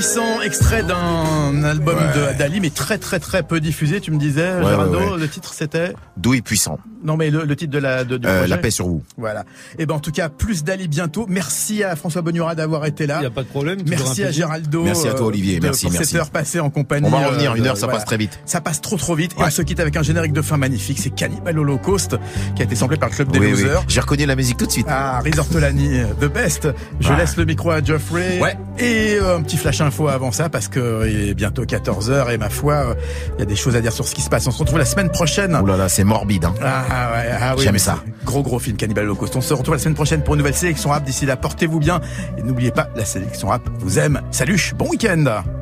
Puissant extrait d'un album de d'Ali, mais très très très peu diffusé. Tu me disais, Ouais, Géraldo, ouais, ouais. le titre c'était Doux et puissant. Non, mais le, le titre de la de, du Euh, projet la paix sur vous. Voilà. Et ben en tout cas, plus d'Ali bientôt. Merci à François Bonura d'avoir été là. Il n'y a pas de problème. Merci à. Géraldo. Merci à toi, euh, Olivier. de- Merci, pour merci. cette heure passée en compagnie. On va en revenir, euh, une heure, ça voilà. passe très vite. Ça passe trop trop vite. Et on se quitte avec un générique de fin magnifique. C'est Cannibal Holocaust qui a été samplé par le club des Oui, oui. losers. J'ai reconnu la musique tout de suite. Ah, Risortolani, The Best. Je Ah. laisse le micro à Geoffrey. Ouais. Et euh, un petit flash info avant ça parce que euh, il est bientôt 14h et ma foi, euh, il y a des choses à dire sur ce qui se passe. On se retrouve la semaine prochaine. Oh là là, c'est morbide. Hein. Ah ouais, ah oui, J'aime ça. Gros gros film Cannibal Holocaust. On se retrouve la semaine prochaine pour une nouvelle sélection rap. D'ici là, portez-vous bien et n'oubliez pas, la sélection rap vous aime. Salut, bon week-end.